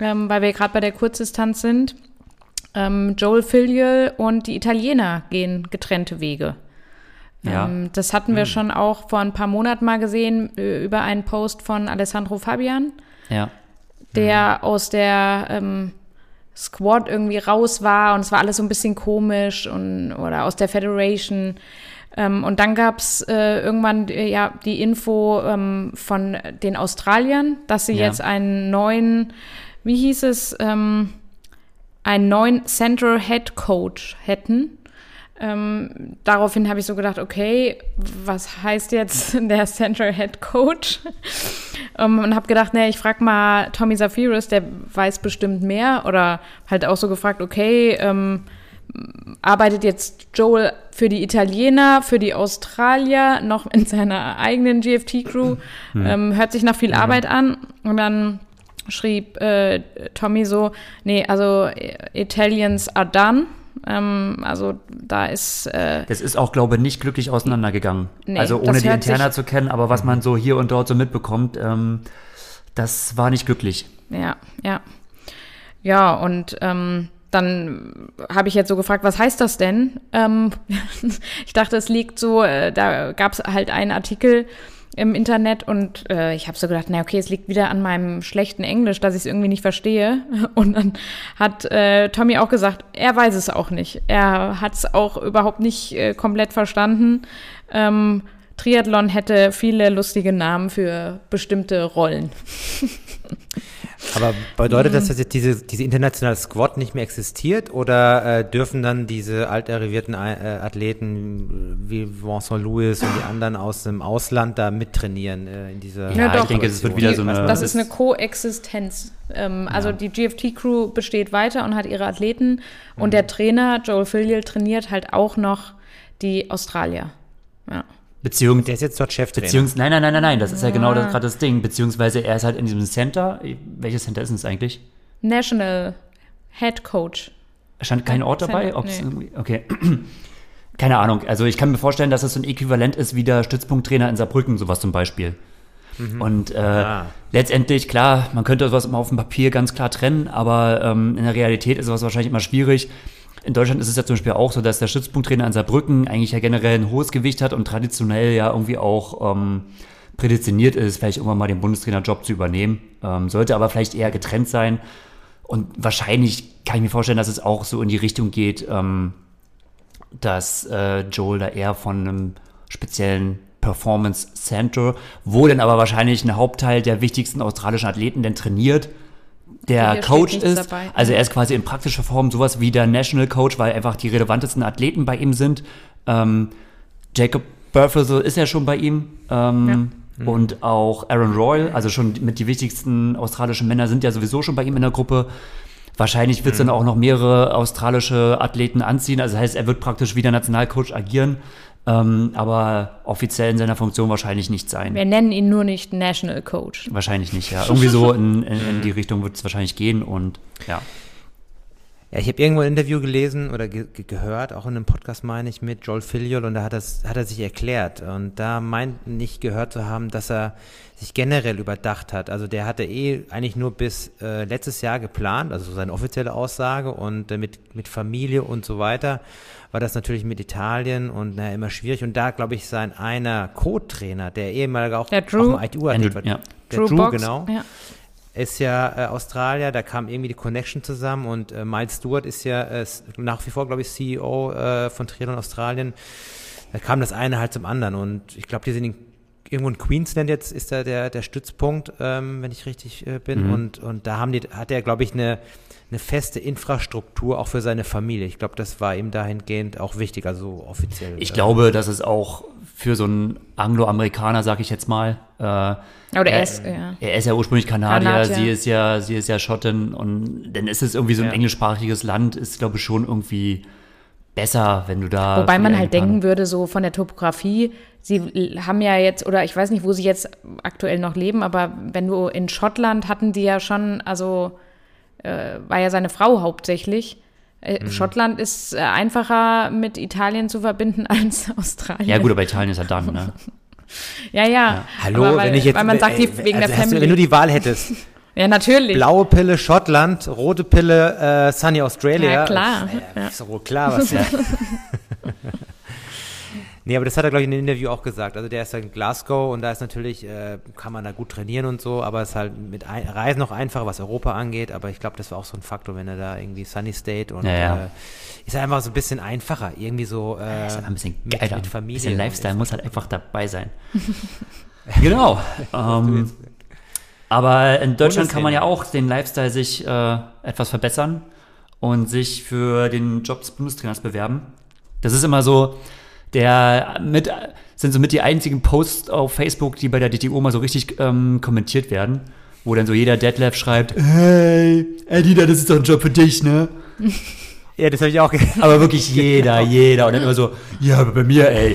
ähm, weil wir gerade bei der Kurzdistanz sind. Ähm, Joel Filial und die Italiener gehen getrennte Wege. Ja. Ähm, das hatten wir schon auch vor ein paar Monaten mal gesehen äh, über einen Post von Alessandro Fabian ja. der aus der ähm, Squad irgendwie raus war und es war alles so ein bisschen komisch und oder aus der Federation. Ähm, und dann gab's äh, irgendwann äh, ja die Info ähm, von den Australiern, dass sie Ja. jetzt einen neuen, wie hieß es, ähm, einen neuen Central Head Coach hätten. Ähm, daraufhin habe ich so gedacht, okay, was heißt jetzt <laughs> der Central Head Coach? <laughs> ähm, und habe gedacht, nee, ich frage mal Tommy Zafiris, der weiß bestimmt mehr. Oder halt auch so gefragt, okay, ähm, arbeitet jetzt Joel für die Italiener, für die Australier, noch in seiner eigenen GFT-Crew, <laughs> ähm, hört sich nach viel Arbeit an. Und dann schrieb äh, Tommy so, nee, also Italians are done. Ähm, also da ist äh, Das ist auch, glaube ich, nicht glücklich auseinandergegangen. Nee, also ohne die Interna zu kennen, aber was man so hier und dort so mitbekommt, ähm, das war nicht glücklich. Ja, ja. Ja, und ähm, dann habe ich jetzt so gefragt, was heißt das denn? Ähm, <laughs> ich dachte, es liegt so, äh, da gab es halt einen Artikel im Internet und äh, ich habe so gedacht, na okay, es liegt wieder an meinem schlechten Englisch, dass ich es irgendwie nicht verstehe. <laughs> Und dann hat äh, Tommy auch gesagt, er weiß es auch nicht. Er hat es auch überhaupt nicht äh, komplett verstanden. Ähm, Triathlon hätte viele lustige Namen für bestimmte Rollen. <laughs> Aber Mhm. bedeutet das, dass jetzt diese, diese internationale Squad nicht mehr existiert oder äh, dürfen dann diese altarrivierten äh, Athleten wie Vincent Lewis und die anderen aus dem Ausland da mittrainieren äh, in dieser Ja, Ja, ich denke, es wird wieder so eine. Das ist eine Koexistenz. Ähm, Also die GFT-Crew besteht weiter und hat ihre Athleten. Und Mhm. der Trainer, Joel Filial, trainiert halt auch noch die Australier. Ja. Beziehung, Der ist jetzt dort Cheftrainer. Beziehungs nein, nein, nein, nein, nein, das ist ja genau das, gerade das Ding. Beziehungsweise er ist halt in diesem Center. Welches Center ist es eigentlich? National Head Coach. Stand kein Ort dabei? Ob's nee. irgendwie- Okay. <clears throat> Keine Ahnung. Also ich kann mir vorstellen, dass das so ein Äquivalent ist wie der Stützpunkttrainer in Saarbrücken, sowas zum Beispiel. Und äh, Ah. letztendlich, klar, man könnte sowas immer auf dem Papier ganz klar trennen, aber ähm, in der Realität ist sowas wahrscheinlich immer schwierig. In Deutschland ist es ja zum Beispiel auch so, dass der Stützpunkttrainer in Saarbrücken eigentlich ja generell ein hohes Gewicht hat und traditionell ja irgendwie auch ähm, prädestiniert ist, vielleicht irgendwann mal den Bundestrainerjob zu übernehmen. Ähm, sollte aber vielleicht eher getrennt sein. Und wahrscheinlich kann ich mir vorstellen, dass es auch so in die Richtung geht, ähm, dass äh, Joel da eher von einem speziellen Performance Center, wo dann aber wahrscheinlich ein Hauptteil der wichtigsten australischen Athleten denn trainiert, der Hier Coach ist. dabei. Also er ist quasi in praktischer Form sowas wie der National Coach, weil einfach die relevantesten Athleten bei ihm sind. Ähm, Jacob Burfessel ist ja schon bei ihm. Ähm, Und auch Aaron Royal, also schon mit die wichtigsten australischen Männer sind ja sowieso schon bei ihm in der Gruppe. Wahrscheinlich wird es dann auch noch mehrere australische Athleten anziehen. Also das heißt, er wird praktisch wie der Nationalcoach agieren, ähm, aber offiziell in seiner Funktion wahrscheinlich nicht sein. Wir nennen ihn nur nicht National Coach. Wahrscheinlich nicht, ja. <laughs> Irgendwie so in, in, in die Richtung wird es wahrscheinlich gehen und ja. Ja, ich habe irgendwo ein Interview gelesen oder ge gehört, auch in einem Podcast meine ich, mit Joel Filiol und da hat, das, hat er sich erklärt und da meint nicht gehört zu haben, dass er sich generell überdacht hat. Also der hatte eh eigentlich nur bis äh, letztes Jahr geplant, also seine offizielle Aussage und äh, mit, mit Familie und so weiter war das natürlich mit Italien und naja, immer schwierig und da glaube ich sein einer Co-Trainer, der ehemalige auch, der Drew. auch ITU-Athlet war, ja. der Drew, Drew Box, genau. Ja ist ja äh, Australier, da kam irgendwie die Connection zusammen und äh, Miles Stewart ist ja äh, nach wie vor, glaube ich, CEO äh, von Triathlon Australien. Da kam das eine halt zum anderen und ich glaube, die sind in, irgendwo in Queensland jetzt ist da der, der Stützpunkt, ähm, wenn ich richtig äh, bin Mhm. und, und da haben die, hat er, glaube ich, eine, eine feste Infrastruktur auch für seine Familie. Ich glaube, das war ihm dahingehend auch wichtig, also offiziell. Ich äh, glaube, dass es auch für so einen Anglo-Amerikaner, sag ich jetzt mal, äh, Oder er, ist, ja. er ist ja ursprünglich Kanadier, Kanadier. sie ist ja, sie ist ja Schottin und dann ist es irgendwie so ein Ja. englischsprachiges Land, ist glaube ich schon irgendwie besser, wenn du da. Wobei man halt denken würde, so von der Topografie, sie haben ja jetzt, oder ich weiß nicht, wo sie jetzt aktuell noch leben, aber wenn du in Schottland hatten die ja schon, also äh, war ja seine Frau hauptsächlich. Äh, Schottland ist äh, einfacher mit Italien zu verbinden <laughs> als Australien. Ja, gut, aber Italien ist ja dann, ne? <laughs> Ja, ja. Hallo, aber weil, wenn ich jetzt, weil man sagt, die, wegen also der hast du, Family. wenn du die Wahl hättest, <laughs> ja, natürlich. Blaue Pille Schottland, rote Pille äh, Sunny Australia. Ja, klar. Äh, Ja. Ist doch wohl klar, was ja. Nee, aber das hat er, glaube ich, in dem Interview auch gesagt. Also der ist ja in Glasgow und da ist natürlich, äh, kann man da gut trainieren und so, aber es ist halt mit ein Reisen noch einfacher, was Europa angeht. Aber ich glaube, das war auch so ein Faktor, wenn er da irgendwie Sunny State und Ja, ja. Äh, ist einfach so ein bisschen einfacher. Irgendwie so äh, ist einfach ein bisschen mit, geiler. mit Ein Familie. bisschen Lifestyle muss halt einfach dabei sein. <laughs> genau. <laughs> ähm, aber in Deutschland kann man ja auch den Lifestyle sich äh, etwas verbessern und sich für den Job des Bundestrainers bewerben. Das ist immer so, der mit sind so mit die einzigen Posts auf Facebook, die bei der DTO mal so richtig ähm, kommentiert werden, wo dann so jeder Detlef schreibt, hey, Edina, das ist doch ein Job für dich, ne? <laughs> Ja, das habe ich auch Aber wirklich jeder, <laughs> jeder. Und dann immer so, ja, aber bei mir, ey,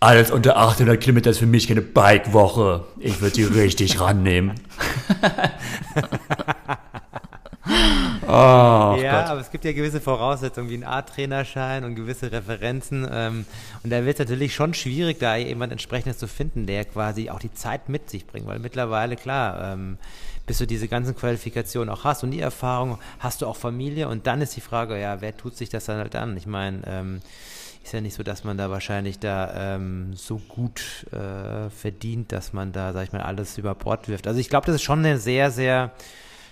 alles unter 800 Kilometer ist für mich keine Bike-Woche. Ich würde die richtig rannehmen. <laughs> oh, ja, Gott. aber es gibt ja gewisse Voraussetzungen wie ein A-Trainerschein und gewisse Referenzen. Ähm, und da wird es natürlich schon schwierig, da jemand entsprechendes zu finden, der quasi auch die Zeit mit sich bringt. Weil mittlerweile, klar, ähm, bis du diese ganzen Qualifikationen auch hast und die Erfahrung, hast du auch Familie. Und dann ist die Frage, ja, wer tut sich das dann halt an? Ich meine, ähm, ist ja nicht so, dass man da wahrscheinlich da ähm, so gut äh, verdient, dass man da, sag ich mal, alles über Bord wirft. Also ich glaube, das ist schon eine sehr, sehr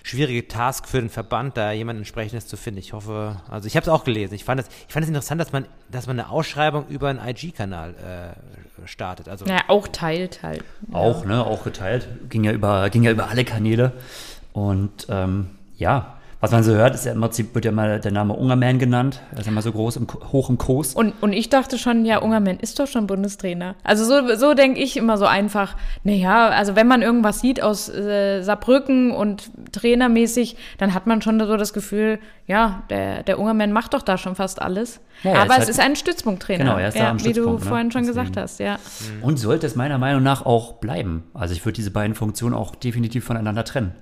schwierige Task für den Verband, da jemand entsprechendes zu finden. Ich hoffe, also ich habe es auch gelesen. Ich fand es, ich fand es interessant, dass man, dass man eine Ausschreibung über einen IG-Kanal äh, startet. Also Ja, auch teilt halt. Auch, ne, auch geteilt. Ging ja über, ging ja über alle Kanäle. Und ähm, ja, was man so hört, ist ja im Prinzip, wird ja mal der Name Ungerman genannt. Er ist ja mal so groß, im, hoch im Kurs. Und, und ich dachte schon, ja, Ungermann ist doch schon Bundestrainer. Also so, so denke ich immer so einfach, naja, also wenn man irgendwas sieht aus äh, Saarbrücken und trainermäßig, dann hat man schon so das Gefühl, ja, der, der Ungermann macht doch da schon fast alles. Ja, er Aber es halt- ist ein Stützpunkttrainer, Genau, er ist da ja, am wie du Stützpunkt, ne? vorhin schon Deswegen. gesagt hast, ja. Und sollte es meiner Meinung nach auch bleiben. Also ich würde diese beiden Funktionen auch definitiv voneinander trennen.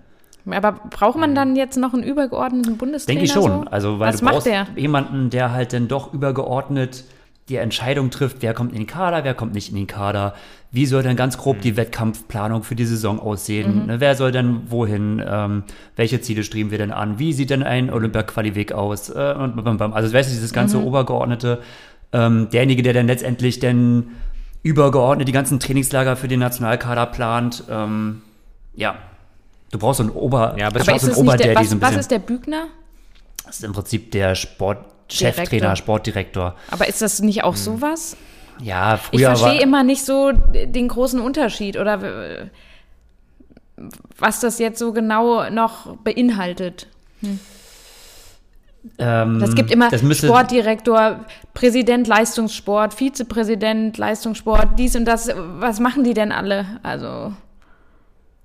Aber braucht man dann jetzt noch einen übergeordneten Bundestrainer? Denke ich schon. So? Also, weil Was du macht brauchst der? jemanden, der halt dann doch übergeordnet die Entscheidung trifft, wer kommt in den Kader, wer kommt nicht in den Kader, wie soll dann ganz grob die Wettkampfplanung für die Saison aussehen, ne, wer soll dann wohin, ähm, welche Ziele streben wir denn an, wie sieht denn ein Olympia-Quali-Weg aus äh, und bam, bam. also weißt du, dieses ganze Obergeordnete, ähm, derjenige, der dann letztendlich dann übergeordnet die ganzen Trainingslager für den Nationalkader plant, ähm, ja, du brauchst so einen Ober, Ja, aber Aber so einen nicht der, so was, was ist der Bügner? Das ist im Prinzip der Sportcheftrainer, Direktor. Sportdirektor. Aber ist das nicht auch sowas? Ja, Ich früher verstehe war, immer nicht so den großen Unterschied oder äh, was das jetzt so genau noch beinhaltet. ähm, Es gibt immer das müsste, Sportdirektor, Präsident Leistungssport, Vizepräsident Leistungssport, dies und das. Was machen die denn alle? Also,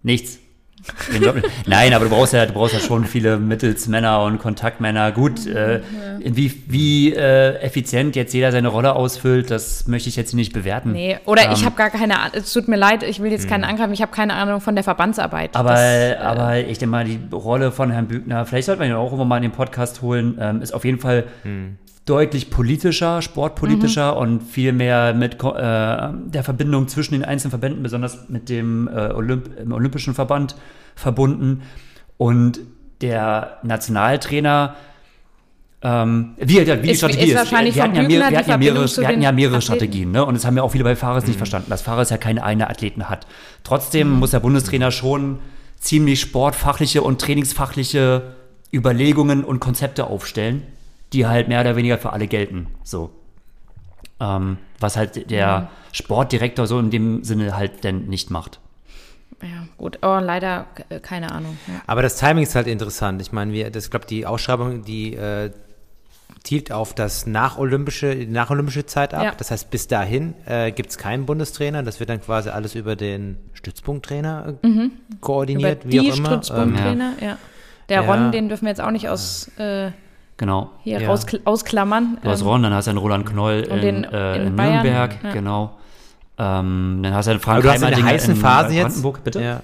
Nichts. <laughs> Nein, aber du brauchst ja, du brauchst ja schon viele Mittelsmänner und Kontaktmänner. Gut, äh, wie, wie äh, effizient jetzt jeder seine Rolle ausfüllt, das möchte ich jetzt nicht bewerten. Nee, oder Ähm, ich habe gar keine Ahnung, es tut mir leid, ich will jetzt keinen angreifen, ich habe keine Ahnung von der Verbandsarbeit. Aber, Das, äh, aber ich denke mal, die Rolle von Herrn Bügner, vielleicht sollte man ihn auch irgendwann mal in den Podcast holen, ähm, ist auf jeden Fall deutlich politischer, sportpolitischer und viel mehr mit äh, der Verbindung zwischen den einzelnen Verbänden, besonders mit dem äh, Olymp Olympischen Verband verbunden. Und der Nationaltrainer, ähm, wie, wie die Ist- Strategie ist wahrscheinlich wir, hatten ja Bügner wir, hatten ja mehrere, wir hatten ja mehrere. Strategien, ne? Und das haben ja auch viele bei Fares nicht verstanden, dass Fares ja keine eine Athleten hat. Trotzdem muss der Bundestrainer schon ziemlich sportfachliche und trainingsfachliche Überlegungen und Konzepte aufstellen, die halt mehr oder weniger für alle gelten. So. Ähm, was halt der Sportdirektor so in dem Sinne halt denn nicht macht. ja, gut, oh, leider äh, keine Ahnung. Ja. Aber das Timing ist halt interessant. Ich meine, wir, das glaube die Ausschreibung, die äh, zielt auf das nacholympische, die nacholympische Zeit ab. Ja. Das heißt, bis dahin äh, gibt es keinen Bundestrainer. Das wird dann quasi alles über den Stützpunkttrainer äh, koordiniert, Über wie die auch immer. Ähm, Stützpunkttrainer, ja. Der ja. Ron, den dürfen wir jetzt auch nicht aus äh, Genau. hier Ja. rauskl- ausklammern. Du hast Ähm, Ron, dann hast du einen Roland Knoll und in, den äh, in in, Bayern, Nürnberg, ja. genau. Ähm, dann hast du einen Frank aber du hast in der heißen in Phase jetzt. Brandenburg, bitte? Ja.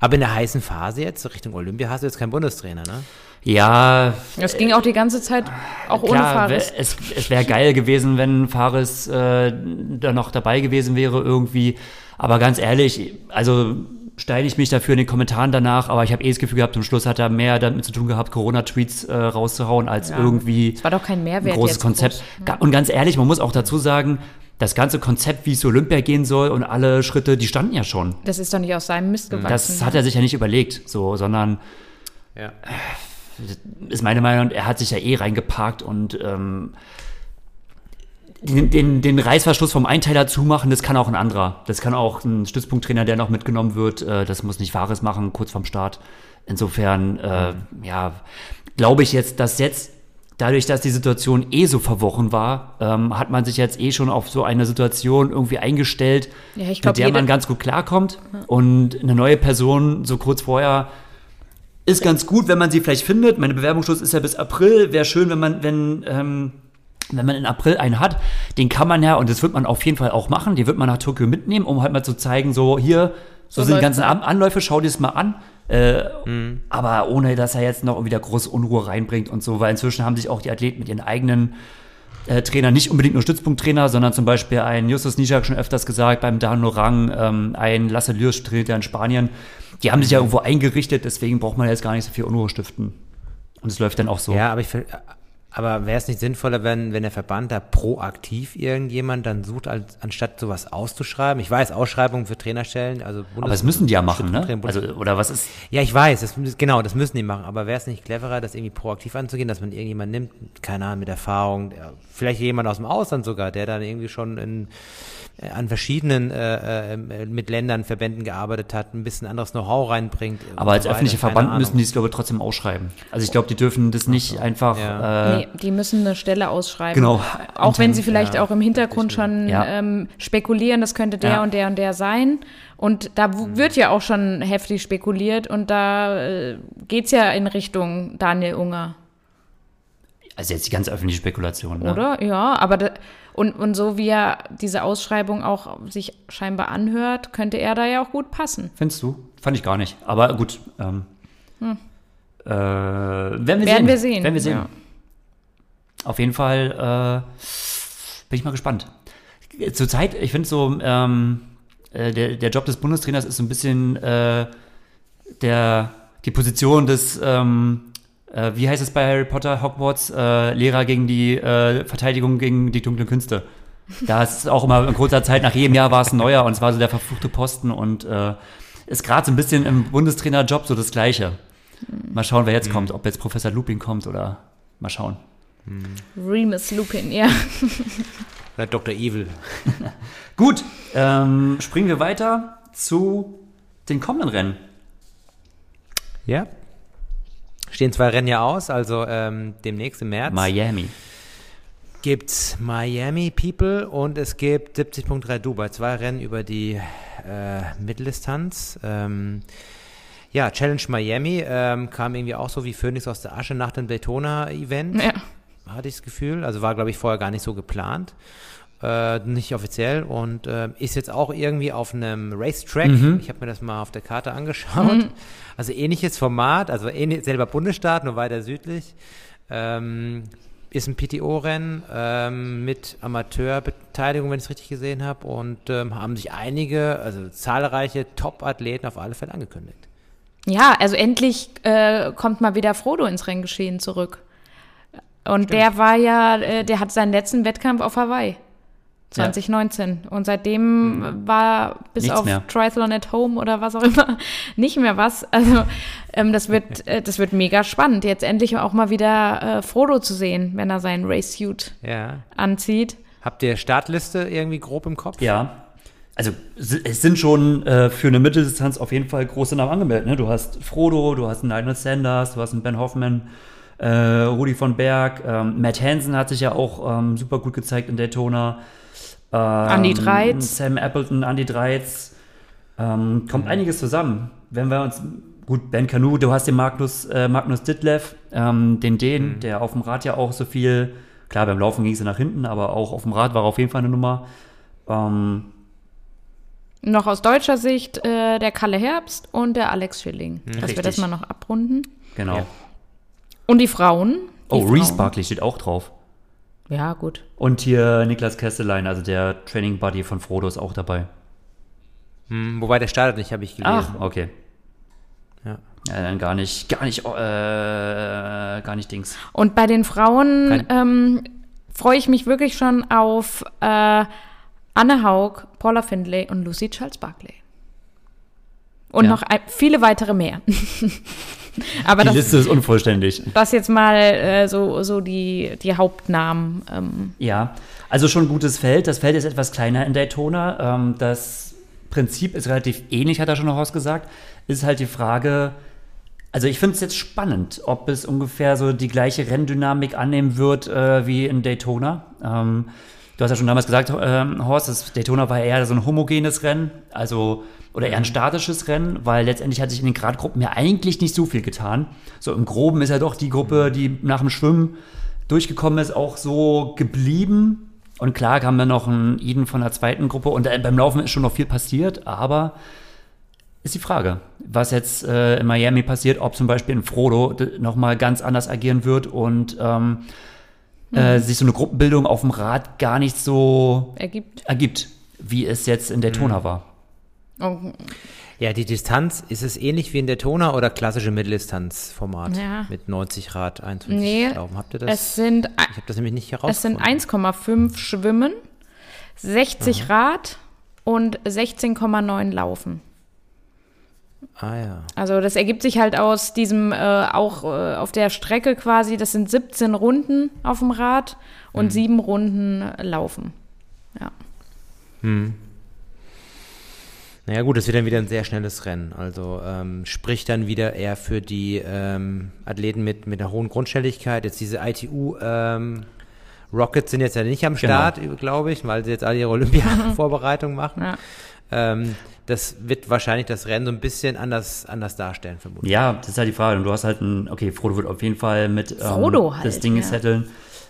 Aber in der heißen Phase jetzt, Richtung Olympia, hast du jetzt keinen Bundestrainer, ne? Ja, Das ging auch die ganze Zeit, auch ohne klar, Fares. wär- es, es wäre geil gewesen, wenn Fares äh, da noch dabei gewesen wäre irgendwie. Aber ganz ehrlich, also steine ich mich dafür in den Kommentaren danach, aber ich habe eh das Gefühl gehabt, zum Schluss hat er mehr damit zu tun gehabt, Corona-Tweets äh, rauszuhauen, als Ja. irgendwie Es war doch kein ein Mehrwert großes jetzt Konzept. groß. Und ganz ehrlich, man muss auch dazu sagen, das ganze Konzept, wie es zu Olympia gehen soll und alle Schritte, die standen ja schon. Das ist doch nicht aus seinem Mist gewachsen. Das hat er sich ja nicht überlegt, so, sondern Ja. ist meine Meinung, er hat sich ja eh reingeparkt und ähm, den, den, den Reißverschluss vom Einteiler zumachen, das kann auch ein anderer. Das kann auch ein Stützpunkttrainer, der noch mitgenommen wird. Äh, das muss nicht Wahres machen, kurz vorm Start. Insofern, äh, ja, glaube ich jetzt, dass jetzt, dadurch, dass die Situation eh so verworren war, ähm, hat man sich jetzt eh schon auf so eine Situation irgendwie eingestellt, Ja, glaub, mit der man ganz gut klarkommt. Und eine neue Person so kurz vorher ist ganz gut, wenn man sie vielleicht findet. Meine Bewerbungsschluss ist ja bis April. Wäre schön, wenn man, wenn, ähm, wenn man in April einen hat. Den kann man ja, und das wird man auf jeden Fall auch machen, den wird man nach Tokio mitnehmen, um halt mal zu zeigen, so hier, so, So sind die ganzen. An Anläufe, schau dir das mal an. Äh, Aber ohne, dass er jetzt noch wieder große Unruhe reinbringt und so, weil inzwischen haben sich auch die Athleten mit ihren eigenen äh, Trainer, nicht unbedingt nur Stützpunkttrainer, sondern zum Beispiel ein Justus Nijak schon öfters gesagt, beim Dan Lorang, ähm, ein Lasse Lürsch trainiert ja in Spanien. Die haben sich ja irgendwo eingerichtet, deswegen braucht man jetzt gar nicht so viel Unruhe stiften. Und es läuft dann auch so. Ja, aber ich will, aber wäre es nicht sinnvoller, wenn, wenn der Verband da proaktiv irgendjemand dann sucht, als, anstatt sowas auszuschreiben? Ich weiß, Ausschreibungen für Trainerstellen, also Bundes Aber das müssen die ja machen, ne? Also, oder was ist? Ja, ich weiß, das, genau, das müssen die machen. Aber wäre es nicht cleverer, das irgendwie proaktiv anzugehen, dass man irgendjemand nimmt, keine Ahnung, mit Erfahrung, der, vielleicht jemand aus dem Ausland sogar, der dann irgendwie schon in, an verschiedenen äh, äh, mit Ländern, Verbänden gearbeitet hat, ein bisschen anderes Know-how reinbringt. Aber als öffentlicher Verband Ahnung. müssen die es, glaube ich, trotzdem ausschreiben. Also ich glaube, die dürfen das nicht einfach. Ja. Äh, Nee, die müssen eine Stelle ausschreiben. Genau. Auch wenn sie vielleicht ja, auch im Hintergrund schon Ja. ähm, spekulieren, das könnte der Ja. und der und der sein. Und da w- wird ja auch schon heftig spekuliert und da äh, geht's ja in Richtung Daniel Unger, Also jetzt die ganz öffentliche Spekulation, ne? oder? Ja, aber da, und, und so wie er diese Ausschreibung auch sich scheinbar anhört, könnte er da ja auch gut passen. Findest du? Fand ich gar nicht. Aber gut. Ähm, äh, werden wir Werden sehen. wir sehen, Werden wir sehen. ja. Auf jeden Fall äh, bin ich mal gespannt. Zurzeit, ich finde so, ähm, äh, der, der Job des Bundestrainers ist so ein bisschen äh, der, die Position des, ähm, äh, wie heißt es bei Harry Potter, Hogwarts, äh, Lehrer gegen die äh, Verteidigung gegen die dunklen Künste. Da ist auch immer in kurzer Zeit, nach jedem Jahr war es ein neuer und es war so der verfluchte Posten und äh, ist gerade so ein bisschen im Bundestrainerjob so das Gleiche. Mal schauen, wer jetzt kommt, ob jetzt Professor Lupin kommt oder mal schauen. Remus Lupin, ja. <laughs> Oder Dr. Evil. <laughs> Gut, ähm, springen wir weiter zu den kommenden Rennen. Ja. Stehen zwei Rennen ja aus, also ähm, demnächst im März Miami. gibt's Miami People und es gibt 70.3 Dubai. Zwei Rennen über die äh, Mitteldistanz. Ähm, Ja, Challenge Miami ähm, kam irgendwie auch so wie Phoenix aus der Asche nach dem Daytona-Event. Ja. Hatte ich das Gefühl. Also war, glaube ich, vorher gar nicht so geplant. Äh, nicht offiziell und äh, ist jetzt auch irgendwie auf einem Racetrack. Mhm. Ich habe mir das mal auf der Karte angeschaut. Also ähnliches Format, also ähnlich, selber Bundesstaat, nur weiter südlich. Ähm, ist ein PTO-Rennen ähm, mit Amateurbeteiligung, wenn ich es richtig gesehen habe. Und ähm, haben sich einige, also zahlreiche Top-Athleten auf alle Fälle angekündigt. Ja, also endlich äh, kommt mal wieder Frodo ins Renngeschehen zurück. Und der war ja, äh, der hat seinen letzten Wettkampf auf Hawaii. 2019. Und seitdem war bis Nichts auf mehr. Triathlon at Home oder was auch immer <laughs> nicht mehr was. Also ähm, das wird, <laughs> äh, das wird mega spannend, jetzt endlich auch mal wieder äh, Frodo zu sehen, wenn er seinen Race-Suit Ja. anzieht. Habt ihr Startliste irgendwie grob im Kopf? Ja. Also es sind schon äh, für eine Mitteldistanz auf jeden Fall große Namen angemeldet. Ne? Du hast Frodo, du hast einen Lionel Sanders, du hast einen Ben Hoffman, äh, Rudi von Berg, ähm, Matt Hansen hat sich ja auch ähm, super gut gezeigt in Daytona. Ähm, Andy Dreiz. Sam Appleton, Andy Dreiz. Ähm, kommt einiges zusammen. Wenn wir uns, gut, Ben Canu, du hast den Magnus, äh, Magnus Ditlev, ähm, den Den, der auf dem Rad ja auch so viel, klar, beim Laufen ging es ja nach hinten, aber auch auf dem Rad war auf jeden Fall eine Nummer. Ähm, Noch aus deutscher Sicht äh, der Kalle Herbst und der Alex Schilling. Dass wir Richtig. das mal noch abrunden. genau. Ja. Und die Frauen? Die Oh, Reese Frauen. Barkley steht auch drauf. Ja, gut. Und hier Niklas Kesselein, also der Training Buddy von Frodo, ist auch dabei. Hm, wobei der startet nicht, habe ich gelesen. Ach, okay. Ja. Ja, dann gar nicht, gar nicht, äh, gar nicht Dings. Und bei den Frauen ähm, freue ich mich wirklich schon auf äh, Anne Haug, Paula Findlay und Lucy Charles Barclay. Und Ja. noch ein, viele weitere mehr. <laughs> Aber Die das, Liste ist unvollständig. das jetzt mal äh, so, so die, die Hauptnamen. Ähm, Ja, also schon ein gutes Feld. Das Feld ist etwas kleiner in Daytona. Ähm, das Prinzip ist relativ ähnlich, hat er schon noch ausgesagt. Ist halt die Frage, also ich finde es jetzt spannend, ob es ungefähr so die gleiche Renndynamik annehmen wird äh, wie in Daytona. Ähm, du hast ja schon damals gesagt, ähm, Horst, das Daytona war eher so ein homogenes Rennen, also oder eher ein statisches Rennen, weil letztendlich hat sich in den Gradgruppen ja eigentlich nicht so viel getan. So im Groben ist ja doch die Gruppe, die nach dem Schwimmen durchgekommen ist, auch so geblieben. Und klar kam dann noch ein Eden von der zweiten Gruppe und äh, beim Laufen ist schon noch viel passiert, aber ist die Frage, was jetzt äh, in Miami passiert, ob zum Beispiel in Frodo nochmal ganz anders agieren wird und ähm, äh, sich so eine Gruppenbildung auf dem Rad gar nicht so ergibt. ergibt, wie es jetzt in Daytona war. Oh, Ja, die Distanz, ist es ähnlich wie in Daytona oder klassische Mitteldistanzformat Ja. mit 90 Rad, 21 nee, Laufen? Habt ihr das? es sind, ich habe das nämlich nicht es sind herausgefunden. 1,5 Schwimmen, 60 Rad und 16,9 Laufen. Ah ja. Also das ergibt sich halt aus diesem, äh, auch äh, auf der Strecke quasi, das sind 17 Runden auf dem Rad und sieben Runden Laufen. Ja. Naja gut, es wird dann wieder ein sehr schnelles Rennen. Also ähm, spricht dann wieder eher für die ähm, Athleten mit, mit einer hohen Grundschnelligkeit. Jetzt diese ITU ähm, Rockets sind jetzt ja nicht am Genau. Start, glaube ich, weil sie jetzt alle ihre Olympia-Vorbereitung <laughs> machen. Ja. Ähm, das wird wahrscheinlich das Rennen so ein bisschen anders, anders darstellen, vermutlich. Ja, das ist halt die Frage. Und du hast halt ein, okay, Frodo wird auf jeden Fall mit ähm, Frodo halt, das Ding ja. setteln.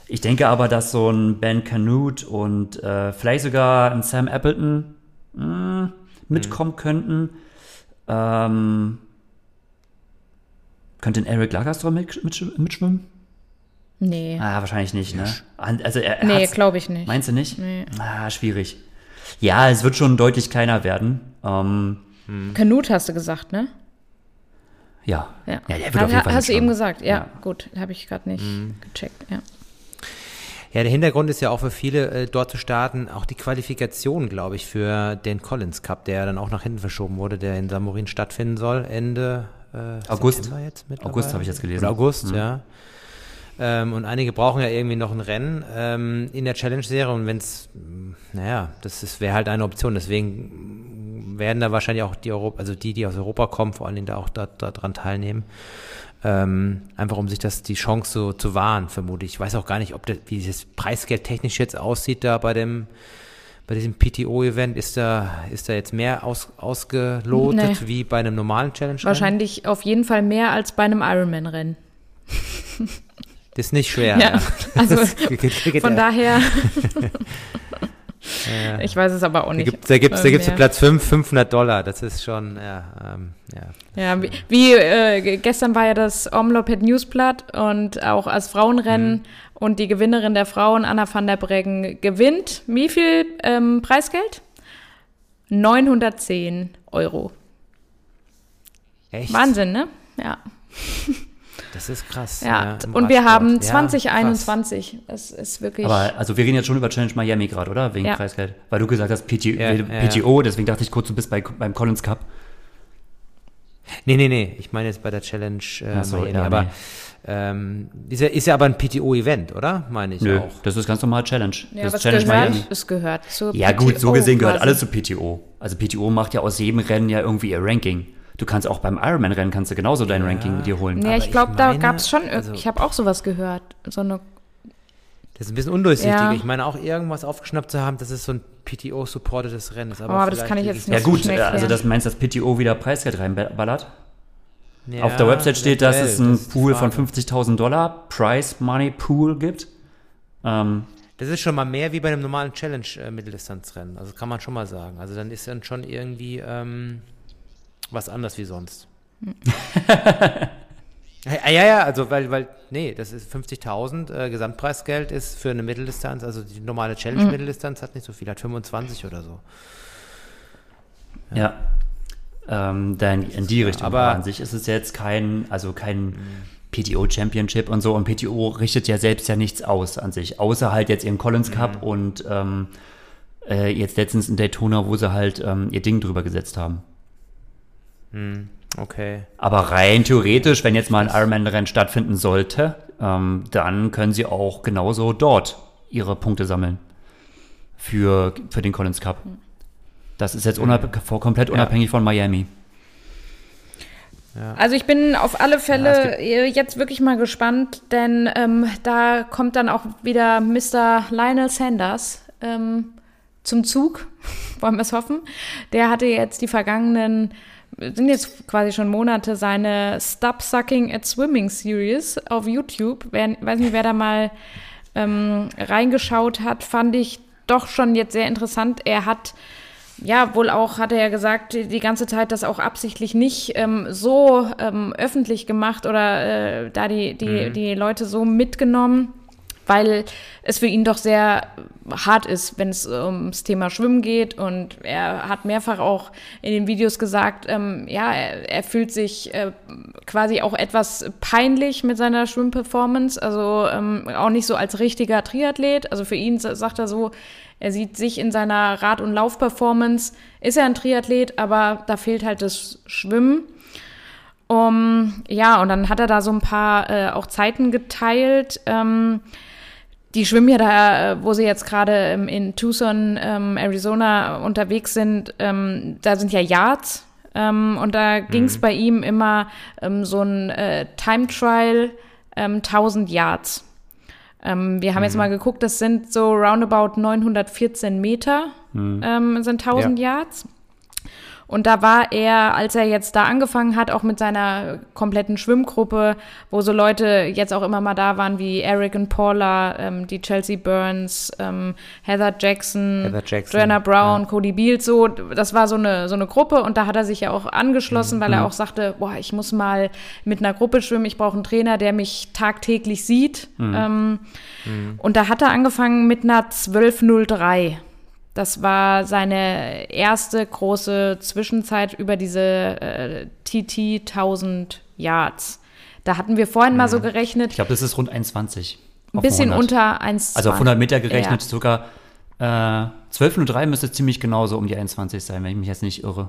Ich denke aber, dass so ein Ben Canute und äh, vielleicht sogar ein Sam Appleton mh, mitkommen könnten. Ähm, könnte ein Eric Lagerstrom mit, mit, mitschwimmen? Nee. Ah, wahrscheinlich nicht, ne? Also er, er nee, glaube ich nicht. Meinst du nicht? Nee. Ah, schwierig. Ja, es wird schon deutlich kleiner werden. Ähm, Kanut hast du gesagt, ne? ja. Ja. ja, der wird Ha- auf jeden Fall Hast du eben gesagt, ja, Ja. gut, habe ich gerade nicht gecheckt, ja. Ja, der Hintergrund ist ja auch für viele, äh, dort zu starten, auch die Qualifikation, glaube ich, für den Collins Cup, der dann auch nach hinten verschoben wurde, der in Samorin stattfinden soll, Ende äh, August. September jetzt mittlerweile. August habe ich jetzt gelesen. Oder August, Mhm. ja. Ähm, und einige brauchen ja irgendwie noch ein Rennen ähm, in der Challenge-Serie und wenn es, naja, das wäre halt eine Option. Deswegen werden da wahrscheinlich auch die Europa, also die, die aus Europa kommen, vor allen Dingen da auch da, da teilnehmen. Ähm, einfach um sich das die Chance so zu wahren, vermute ich. Ich weiß auch gar nicht, ob das, wie das Preisgeld technisch jetzt aussieht da bei dem bei diesem PTO-Event ist da, ist da jetzt mehr aus, ausgelotet Nee. wie bei einem normalen Challenge? Wahrscheinlich auf jeden Fall mehr als bei einem Ironman-Rennen. <laughs> Das ist nicht schwer. Ja, <laughs> also geht- geht- Von ja. daher, <laughs> Ja. ich weiß es aber auch Da nicht. gibt es da gibt's, da äh, gibt's mehr. Platz 5, 500 Dollar. Das ist schon, ja, ähm, ja. Ja, wie, wie äh, ge- gestern war ja das Omloped Newsblatt und auch als Frauenrennen Mhm. und die Gewinnerin der Frauen, Anna van der Breggen, gewinnt wie viel ähm, Preisgeld? 910 Euro. Echt? Wahnsinn, ne? Ja. <laughs> Das ist krass. ja. im und wir haben Ja, 2021. Es ist wirklich. Aber also wir reden jetzt schon über Challenge Miami gerade, oder? Wegen Ja. Preisgeld. Weil du gesagt hast PT, Ja, ja, PTO, deswegen dachte ich kurz, du bist bei, beim Collins Cup. Nee, nee, nee. Ich meine jetzt bei der Challenge äh, Ach so, Miami. ja, aber nee. ähm, ist, ja, ist ja aber ein PTO-Event, oder? Meine ich Nö, auch. das ist ganz normal Challenge. ja, das ist Challenge es gehört, Miami. es gehört zur Ja gut, so PTO gesehen gehört quasi. alles zu PTO. Also PTO macht ja aus jedem Rennen ja irgendwie ihr Ranking. Du kannst auch beim Ironman-Rennen kannst du genauso dein Ranking mit dir holen. Ja, Aber ich glaube, da gab es schon, also- ich habe auch sowas gehört. So eine, Das ist ein bisschen undurchsichtig. Ja. Ich meine auch irgendwas aufgeschnappt zu haben, dass es so ein PTO-supportedes Rennen ist. Aber, Oh, aber das kann ich jetzt ja nicht gut, schnell äh, also das meinst, dass PTO wieder Preisgeld reinballert? Ja, Auf der Website steht, dass es einen das ist Pool von Frage. 50.000 Dollar, Price Money Pool gibt. Ähm, Das ist schon mal mehr wie bei einem normalen Challenge-Mitteldistanzrennen. Also kann man schon mal sagen. Also dann ist dann schon irgendwie ähm, was anders wie sonst. <laughs> ja, ja, ja, also weil, weil, nee, das ist 50.000 äh, Gesamtpreisgeld ist für eine Mitteldistanz, also die normale Challenge-Mitteldistanz hat nicht so viel, hat 25 oder so. Ja. Ähm, dann in die Richtung. aber- an sich ist es jetzt kein, also kein PTO Championship und so. Und PTO richtet ja selbst ja nichts aus an sich. Außer halt jetzt ihren Collins Cup und ähm, äh, jetzt letztens in Daytona, wo sie halt ähm, ihr Ding drüber gesetzt haben. Okay. Aber rein theoretisch, wenn jetzt mal ein Ironman-Rennen stattfinden sollte, ähm, dann können sie auch genauso dort ihre Punkte sammeln. Für, für den Collins Cup. Das ist jetzt unab vor- komplett unabhängig von Miami. Also ich bin auf alle Ja, Fälle äh, jetzt wirklich mal gespannt, denn ähm, da kommt dann auch wieder Mr. Lionel Sanders ähm, zum Zug, <laughs> wollen wir es hoffen. Der hatte jetzt die vergangenen, sind jetzt quasi schon Monate, seine Stop Sucking at Swimming Series auf YouTube. Wer, weiß nicht, wer da mal ähm, reingeschaut hat, fand ich doch schon jetzt sehr interessant. Er hat ja, wohl auch, hat er ja gesagt, die, ganze Zeit das auch absichtlich nicht ähm, so ähm, öffentlich gemacht oder äh, da die, die, die Leute so mitgenommen, weil es für ihn doch sehr hart ist, wenn es ums Thema Schwimmen geht. Und er hat mehrfach auch in den Videos gesagt, ähm, ja, er, er fühlt sich äh, quasi auch etwas peinlich mit seiner Schwimmperformance, also ähm, auch nicht so als richtiger Triathlet. Also für ihn sa- sagt er so, er sieht sich in seiner Rad- und Laufperformance, ist er ein Triathlet, aber da fehlt halt das Schwimmen. Um, ja, und dann hat er da so ein paar äh, auch Zeiten geteilt. Ähm, die schwimmen ja da, äh, wo sie jetzt gerade ähm, in Tucson, ähm, Arizona unterwegs sind, ähm, da sind ja Yards. Ähm, und da ging es bei ihm immer ähm, so ein äh, Time Trial, ähm, 1000 Yards. Ähm, wir haben jetzt mal geguckt, das sind so roundabout 914 Meter, ähm, sind 1000 Yards. Und da war er, als er jetzt da angefangen hat, auch mit seiner kompletten Schwimmgruppe, wo so Leute jetzt auch immer mal da waren, wie Eric und Paula, ähm, die Chelsea Burns, ähm, Heather Jackson, Heather Jackson, Joanna Brown, ja. Cody Beals, so, das war so eine, so eine Gruppe und da hat er sich ja auch angeschlossen, weil Mhm. er auch sagte, boah, ich muss mal mit einer Gruppe schwimmen, ich brauche einen Trainer, der mich tagtäglich sieht. Mhm. Ähm, Und da hat er angefangen mit einer 1203. Das war seine erste große Zwischenzeit über diese äh, TT 1000 Yards. Da hatten wir vorhin mal so Mhm. gerechnet, Ich glaube, das ist rund 1,20. ein bisschen 100. unter 1,20. Also auf 100 Meter gerechnet Ja. sogar äh, 12,03 müsste ziemlich genauso um die 1,20 sein, wenn ich mich jetzt nicht irre.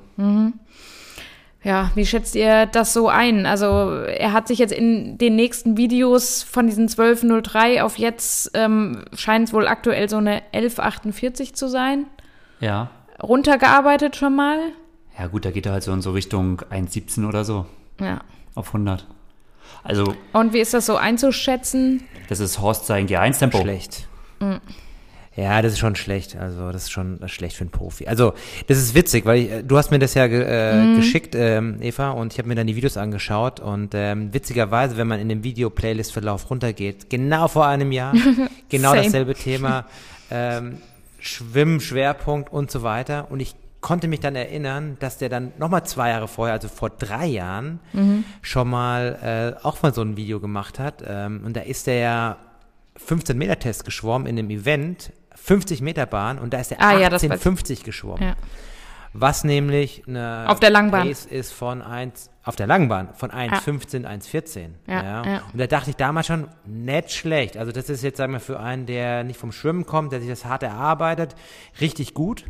Ja, wie schätzt ihr das so ein? Also er hat sich jetzt in den nächsten Videos von diesen 1203 auf jetzt, ähm, scheint es wohl aktuell so eine 1148 zu sein, Ja. runtergearbeitet schon mal. Ja gut, da geht er halt so in so Richtung 1,17 oder so Ja. auf 100. Also Und wie ist das so einzuschätzen? das ist Horst sein G1-Tempo. Schlecht. Ja, das ist schon schlecht. Also das ist schon schlecht für einen Profi. Also das ist witzig, weil ich, äh, du hast mir das ja ge, äh, mhm. geschickt, ähm, Eva, und ich habe mir dann die Videos angeschaut und ähm, witzigerweise, wenn man in dem Video-Playlist-Verlauf runtergeht, genau vor einem Jahr, <laughs> genau dasselbe Thema, ähm, Schwimmen, Schwerpunkt und so weiter. Und ich konnte mich dann erinnern, dass der dann nochmal zwei Jahre vorher, also vor drei Jahren, mhm. schon mal äh, auch mal so ein Video gemacht hat. Ähm, und da ist der ja 15 Meter Test geschwommen in einem Event 50 Meter Bahn und da ist er ah, 1850 ja, geschwommen. Ja. Was nämlich eine auf der Langbahn. Pace ist von 1, auf der Langbahn von 1,15, ja. 1,14. Ja, ja. Und da dachte ich damals schon, nicht schlecht. Also das ist jetzt, sagen wir, für einen, der nicht vom Schwimmen kommt, der sich das hart erarbeitet, richtig gut.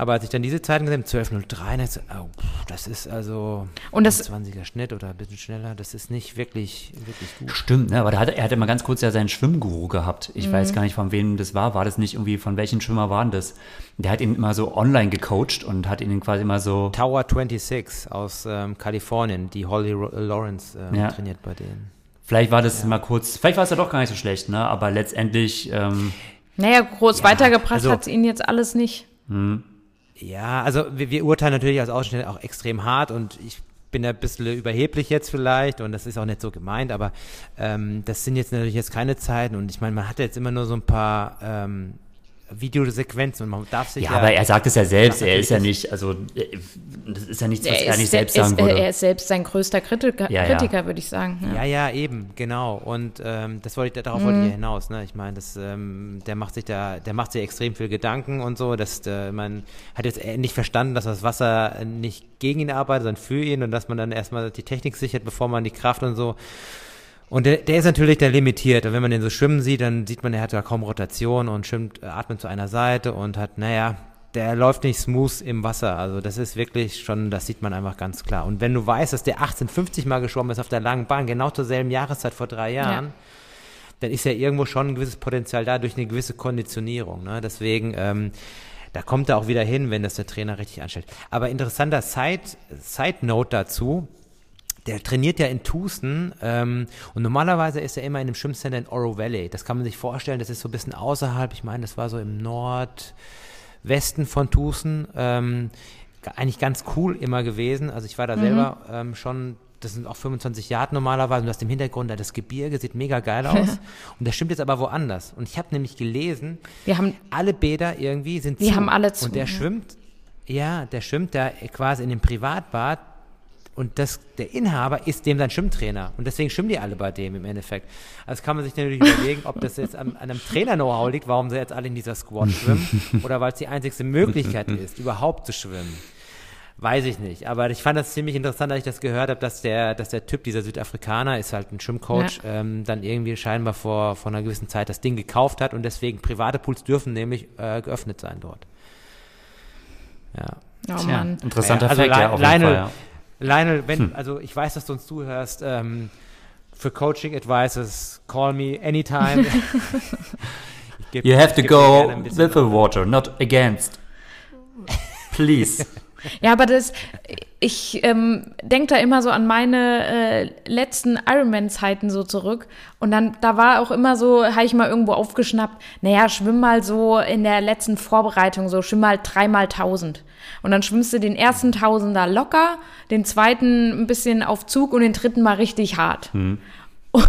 Aber als ich dann diese Zeiten gesehen habe, 12.03, oh, das ist also und das, 20er Schnitt oder ein bisschen schneller, das ist nicht wirklich, wirklich gut. Stimmt, ne? aber da hat, er hatte mal ganz kurz ja seinen Schwimmguru gehabt. Ich mhm. weiß gar nicht, von wem das war. War das nicht irgendwie, von welchen Schwimmer waren das? Der hat ihn immer so online gecoacht und hat ihn quasi immer so. Tower 26 aus ähm, Kalifornien, die Holly Lawrence ähm, ja. trainiert bei denen. Vielleicht war das ja. mal kurz, vielleicht war es ja doch gar nicht so schlecht, ne? aber letztendlich. Ähm, naja, groß ja, weitergebracht also, hat es ihn jetzt alles nicht. Hm. Ja, also wir, wir urteilen natürlich als Ausschnitt auch extrem hart und ich bin da ein bisschen überheblich jetzt vielleicht und das ist auch nicht so gemeint, aber ähm, das sind jetzt natürlich jetzt keine Zeiten und ich meine, man hat jetzt immer nur so ein paar ähm, Videosequenzen und man darf sich ja, ja aber er sagt es ja selbst, er ist ja nicht, also das ist ja nichts, was er, er nicht selbst sagen würde. Er ist selbst sein größter Kritiker, ja, Kritiker würde ich sagen. Ja. ja, ja, eben, genau. Und ähm, das wollte ich, darauf mhm. wollte ich ja hinaus. Ne? Ich meine, das, ähm, der macht sich da, der macht sich extrem viel Gedanken und so. Dass äh, man hat jetzt nicht verstanden, dass das Wasser nicht gegen ihn arbeitet, sondern für ihn und dass man dann erstmal die Technik sichert, bevor man die Kraft und so. Und der, der ist natürlich dann limitiert. Und wenn man den so schwimmen sieht, dann sieht man, er hat ja kaum Rotation und schwimmt, äh, atmet zu einer Seite und hat, naja, der läuft nicht smooth im Wasser. Also das ist wirklich schon, das sieht man einfach ganz klar. Und wenn du weißt, dass der 1850 mal geschwommen ist auf der langen Bahn, genau zur selben Jahreszeit vor drei Jahren, ja. dann ist ja irgendwo schon ein gewisses Potenzial da durch eine gewisse Konditionierung. Ne? Deswegen, ähm, da kommt er auch wieder hin, wenn das der Trainer richtig anstellt. Aber interessanter Side, Side Note dazu, der trainiert ja in Tucson ähm, und normalerweise ist er immer in einem Schwimmcenter in Oro Valley. Das kann man sich vorstellen, das ist so ein bisschen außerhalb, ich meine, das war so im Nordwesten von Tucson. Ähm, eigentlich ganz cool immer gewesen. Also ich war da mhm. selber ähm, schon, das sind auch 25 Jahre normalerweise und du hast im Hintergrund da das Gebirge, sieht mega geil <laughs> aus. und das stimmt jetzt aber woanders. Und ich habe nämlich gelesen, wir haben, alle Bäder irgendwie sind wir zu. haben alle zu. Und der schwimmt, ja, der schwimmt da quasi in dem Privatbad und das, der Inhaber ist dem sein Schwimmtrainer. Und deswegen schwimmen die alle bei dem im Endeffekt. Also kann man sich natürlich überlegen, ob das jetzt an, an einem Trainer-Know-how liegt, warum sie jetzt alle in dieser Squad schwimmen, <laughs> oder weil es die einzigste Möglichkeit ist, überhaupt zu schwimmen. Weiß ich nicht. Aber ich fand das ziemlich interessant, als ich das gehört habe, dass der, dass der Typ, dieser Südafrikaner, ist halt ein Schwimmcoach, ja. ähm, dann irgendwie scheinbar vor, vor einer gewissen Zeit das Ding gekauft hat und deswegen private Pools dürfen nämlich äh, geöffnet sein dort. Ja. Oh Tja, Mann. Interessanter ja, also Fact, ja, auf jeden Fall, ja. Lionel, wenn, hm. also ich weiß, dass du uns zuhörst, ähm, für Coaching Advices, call me anytime. <laughs> geb, you have to go with the water, not against. Please. <laughs> <laughs> Ja, aber das, ich ähm, denke da immer so an meine äh, letzten Ironman-Zeiten so zurück. Und dann, da war auch immer so, habe ich mal irgendwo aufgeschnappt, naja, schwimm mal so in der letzten Vorbereitung, so schwimm mal dreimal tausend. Und dann schwimmst du den ersten Tausender locker, den zweiten ein bisschen auf Zug und den dritten mal richtig hart. Mhm. <laughs>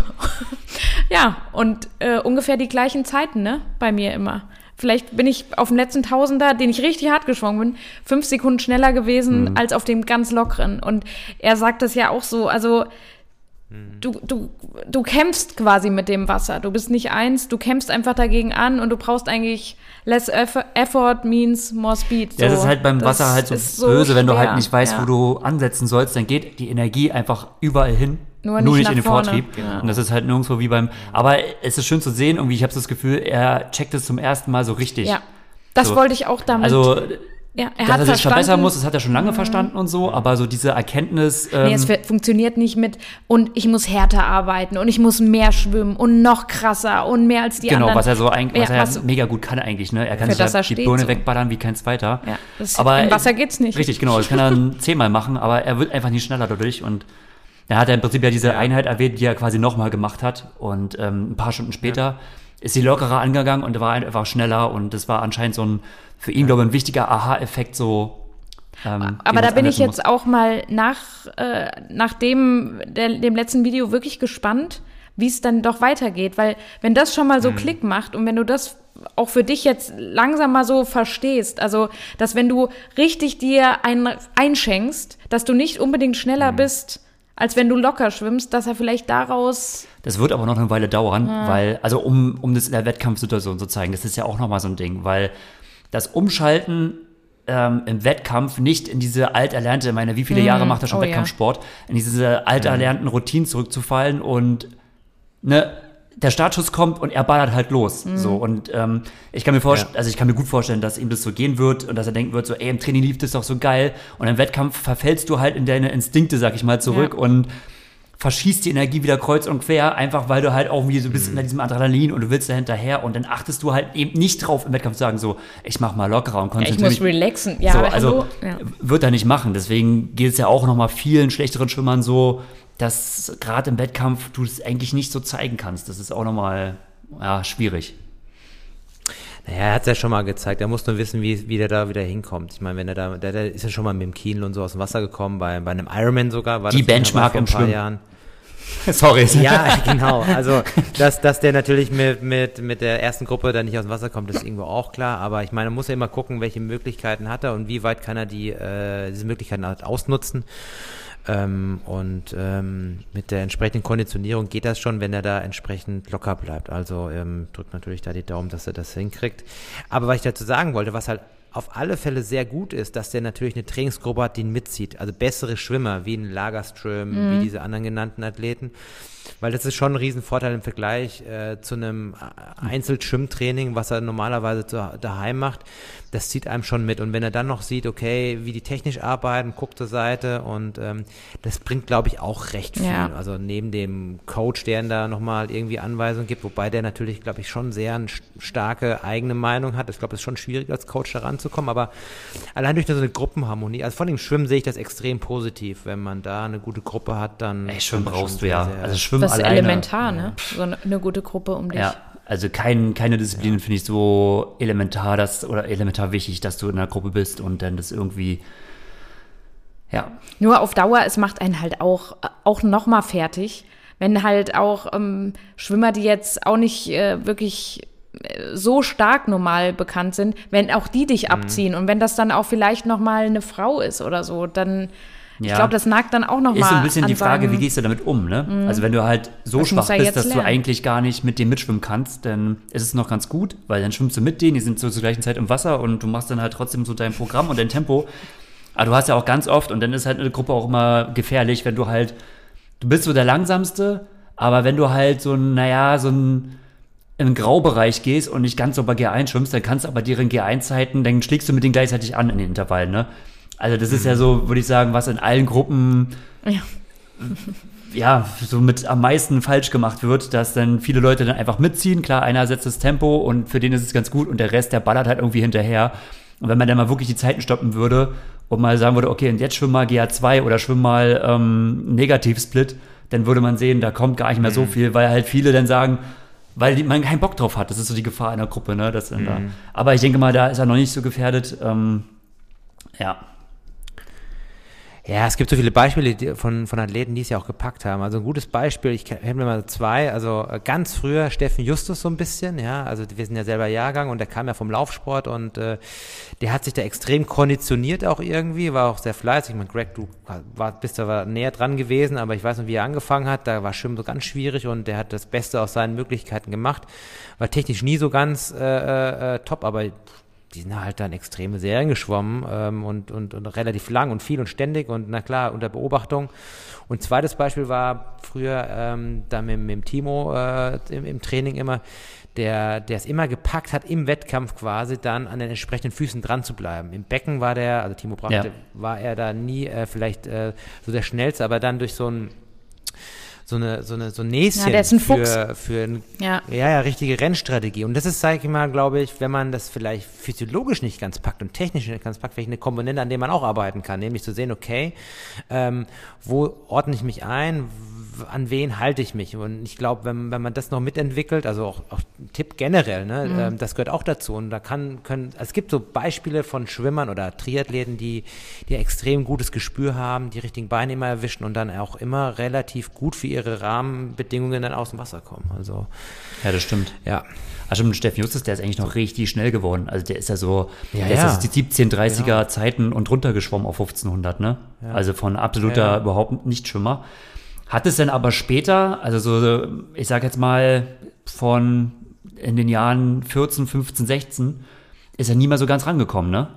ja, und äh, ungefähr die gleichen Zeiten, ne? Bei mir immer. Vielleicht bin ich auf dem letzten Tausender, den ich richtig hart geschwommen bin, fünf Sekunden schneller gewesen mhm. als auf dem ganz lockeren. Und er sagt das ja auch so, also mhm. du, du, du kämpfst quasi mit dem Wasser. Du bist nicht eins, du kämpfst einfach dagegen an und du brauchst eigentlich less effort means more speed. So. Ja, das ist halt beim Wasser halt so, so böse, wenn du halt nicht weißt, ja. wo du ansetzen sollst, dann geht die Energie einfach überall hin nur nicht, Nur nicht in den vorne. Vortrieb. Genau. Und das ist halt nirgendwo wie beim. Aber es ist schön zu sehen, irgendwie, ich habe das Gefühl, er checkt es zum ersten Mal so richtig. Ja. Das so. wollte ich auch damit. Also, ja, er dass hat er sich verbessern muss, das hat er schon lange mhm. verstanden und so, aber so diese Erkenntnis. Ähm, nee, es funktioniert nicht mit, und ich muss härter arbeiten und ich muss mehr schwimmen und noch krasser und mehr als die genau, anderen. Genau, was er so eigentlich, was ja, was er mega gut kann eigentlich, ne? Er kann sich halt die Birne so. wegballern wie kein zweiter. Ja, das, aber im Wasser geht's nicht. Richtig, genau, das kann er zehnmal machen, aber er wird einfach nicht schneller dadurch und er hat ja im Prinzip ja diese Einheit erwähnt, die er quasi nochmal gemacht hat. Und ähm, ein paar Stunden später, ist sie lockerer angegangen und war einfach schneller und das war anscheinend so ein, für ihn, glaube ich, ein wichtiger Aha-Effekt, so. Ähm, Aber da bin ich jetzt muss. auch mal nach, äh, nach dem, der, dem letzten Video wirklich gespannt, wie es dann doch weitergeht. Weil wenn das schon mal so mhm. Klick macht und wenn du das auch für dich jetzt langsam mal so verstehst, also dass wenn du richtig dir ein, einschenkst, dass du nicht unbedingt schneller mhm. bist, als wenn du locker schwimmst, dass er vielleicht daraus. Das wird aber noch eine Weile dauern, ja. weil, also um, um das in der Wettkampfsituation zu zeigen, das ist ja auch nochmal so ein Ding, weil das Umschalten ähm, im Wettkampf nicht in diese alterlernte, meine, wie viele Jahre mhm. macht er schon oh, Wettkampfsport, ja. in diese alterlernten Routinen zurückzufallen und ne, der Startschuss kommt und er ballert halt los. Mhm. So und ähm, ich kann mir vorstellen, ja. also ich kann mir gut vorstellen, dass ihm das so gehen wird und dass er denken wird, so, ey, im Training lief das doch so geil und im Wettkampf verfällst du halt in deine Instinkte, sag ich mal, zurück ja. und verschießt die Energie wieder kreuz und quer, einfach weil du halt auch irgendwie so bist mhm. in diesem Adrenalin und du willst da hinterher und dann achtest du halt eben nicht drauf im Wettkampf zu sagen, so, ich mach mal lockerer und konzentriere ja, Ich muss relaxen, ja, so, also ja. wird er nicht machen. Deswegen geht es ja auch nochmal vielen schlechteren Schwimmern so, dass gerade im Wettkampf du es eigentlich nicht so zeigen kannst. Das ist auch nochmal ja, schwierig. Naja, er hat es ja schon mal gezeigt. Er muss nur wissen, wie, wie der da wieder hinkommt. Ich meine, wenn er da, der, der ist ja schon mal mit dem Kienl und so aus dem Wasser gekommen, bei, bei einem Ironman sogar. War Die Benchmark im Schwimmen. Jahren. <laughs> Sorry. Ja, genau. Also, dass, dass der natürlich mit, mit, mit der ersten Gruppe da nicht aus dem Wasser kommt, ist irgendwo auch klar. Aber ich meine, man muss ja immer gucken, welche Möglichkeiten hat er und wie weit kann er die, äh, diese Möglichkeiten halt ausnutzen. Ähm, und ähm, mit der entsprechenden Konditionierung geht das schon, wenn er da entsprechend locker bleibt. Also ähm, drückt natürlich da die Daumen, dass er das hinkriegt. Aber was ich dazu sagen wollte, was halt auf alle Fälle sehr gut ist, dass der natürlich eine Trainingsgruppe hat, die ihn mitzieht. Also bessere Schwimmer, wie ein Lagerström, mhm. wie diese anderen genannten Athleten. Weil das ist schon ein Riesenvorteil im Vergleich äh, zu einem Einzelschwimmtraining, was er normalerweise zu, daheim macht das zieht einem schon mit. Und wenn er dann noch sieht, okay, wie die technisch arbeiten, guckt zur Seite und ähm, das bringt, glaube ich, auch recht viel. Ja. Also neben dem Coach, der da nochmal irgendwie Anweisungen gibt, wobei der natürlich, glaube ich, schon sehr eine starke eigene Meinung hat. Ich glaube, es ist schon schwierig, als Coach da ranzukommen, aber allein durch so eine Gruppenharmonie, also von dem Schwimmen sehe ich das extrem positiv. Wenn man da eine gute Gruppe hat, dann. Ey, Schwimmen brauchst du ja. Also Schwimmen das ist alleine. elementar, ne? So eine, eine gute Gruppe um dich. Ja. Also kein, keine Disziplin ja. finde ich so elementar dass, oder elementar wichtig, dass du in einer Gruppe bist und dann das irgendwie, ja. Nur auf Dauer, es macht einen halt auch, auch nochmal fertig, wenn halt auch ähm, Schwimmer, die jetzt auch nicht äh, wirklich äh, so stark normal bekannt sind, wenn auch die dich mhm. abziehen und wenn das dann auch vielleicht nochmal eine Frau ist oder so, dann ja. Ich glaube, das nagt dann auch nochmal. Ist so ein bisschen die Frage, wie gehst du damit um, ne? Mhm. Also wenn du halt so das schwach bist, dass lernen. du eigentlich gar nicht mit dem mitschwimmen kannst, dann ist es noch ganz gut, weil dann schwimmst du mit denen, die sind so zur gleichen Zeit im Wasser und du machst dann halt trotzdem so dein Programm und dein Tempo. Aber du hast ja auch ganz oft, und dann ist halt eine Gruppe auch immer gefährlich, wenn du halt, du bist so der Langsamste, aber wenn du halt so ein, naja, so ein im Graubereich gehst und nicht ganz so bei G1 schwimmst, dann kannst du aber deren G1-Zeiten, dann schlägst du mit denen gleichzeitig an in den Intervallen, ne? Also das ist ja so, würde ich sagen, was in allen Gruppen ja. ja, so mit am meisten falsch gemacht wird, dass dann viele Leute dann einfach mitziehen. Klar, einer setzt das Tempo und für den ist es ganz gut und der Rest, der ballert halt irgendwie hinterher. Und wenn man dann mal wirklich die Zeiten stoppen würde und mal sagen würde, okay, und jetzt schwimm mal GA2 oder schwimm mal ähm, Negativsplit, dann würde man sehen, da kommt gar nicht mehr mhm. so viel, weil halt viele dann sagen, weil man keinen Bock drauf hat. Das ist so die Gefahr in der Gruppe, ne? Das mhm. da. Aber ich denke mal, da ist er noch nicht so gefährdet. Ähm, ja. Ja, es gibt so viele Beispiele von, von Athleten, die es ja auch gepackt haben. Also ein gutes Beispiel, ich kenne mir mal zwei, also äh, ganz früher Steffen Justus so ein bisschen, ja, also wir sind ja selber Jahrgang und der kam ja vom Laufsport und äh, der hat sich da extrem konditioniert auch irgendwie, war auch sehr fleißig. Ich meine, Greg, du war, bist da näher dran gewesen, aber ich weiß noch, wie er angefangen hat, da war Schwimmen so ganz schwierig und der hat das Beste aus seinen Möglichkeiten gemacht. War technisch nie so ganz äh, äh, äh top, aber die sind halt dann extreme Serien geschwommen ähm, und, und, und relativ lang und viel und ständig und na klar unter Beobachtung. Und zweites Beispiel war früher ähm, da mit, mit dem Timo äh, im, im Training immer, der, der es immer gepackt hat, im Wettkampf quasi dann an den entsprechenden Füßen dran zu bleiben. Im Becken war der, also Timo brachte, ja. war er da nie äh, vielleicht äh, so der schnellste, aber dann durch so ein so eine, so eine, so ein Näschen ja, ein für, für ein, ja. ja, ja, richtige Rennstrategie. Und das ist, sage ich mal, glaube ich, wenn man das vielleicht physiologisch nicht ganz packt und technisch nicht ganz packt, vielleicht eine Komponente, an der man auch arbeiten kann, nämlich zu sehen, okay, ähm, wo ordne ich mich ein, an wen halte ich mich? Und ich glaube, wenn, wenn man das noch mitentwickelt, also auch, auch ein Tipp generell, ne, Mhm. ähm, das gehört auch dazu. Und da kann, können, es gibt so Beispiele von Schwimmern oder Triathleten, die, die extrem gutes Gespür haben, die richtigen Beine immer erwischen und dann auch immer relativ gut für ihre Rahmenbedingungen dann aus dem Wasser kommen. Also, Ja, das stimmt. ja. Ach stimmt, Steffen Justus, der ist eigentlich noch richtig schnell geworden. Also der ist ja so, Ja, der ja. ist die 1730er Zeiten und runtergeschwommen auf 1500, ne? Also von absoluter Ja, ja. überhaupt nicht Schwimmer. Hat es dann aber später, also so, ich sag jetzt mal von in den Jahren 14, 15, 16, ist er nie mal so ganz rangekommen, ne?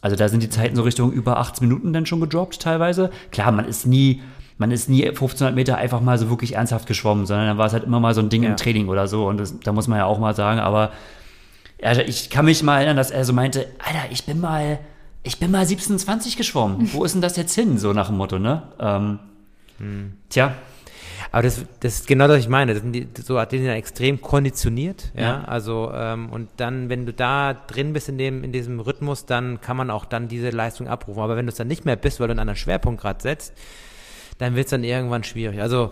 Also da sind die Zeiten so Richtung über 18 Minuten dann schon gedroppt teilweise. Klar, man ist nie, man ist nie 1500 Meter einfach mal so wirklich ernsthaft geschwommen, sondern dann war es halt immer mal so ein Ding Ja. im Training oder so. Und das, da muss man ja auch mal sagen, aber also ich kann mich mal erinnern, dass er so meinte, Alter, ich bin mal, ich bin mal 1720 geschwommen. Wo ist denn das jetzt hin? So nach dem Motto, ne? Ähm, Tja, Aber das, das ist genau das, was ich meine. Das sind die, so Athleten sind extrem konditioniert, ja. Ja. Also ähm, und dann, wenn du da drin bist in dem in diesem Rhythmus, dann kann man auch dann diese Leistung abrufen. Aber wenn du es dann nicht mehr bist, weil du einen anderen Schwerpunkt gerade setzt, dann wird es dann irgendwann schwierig. Also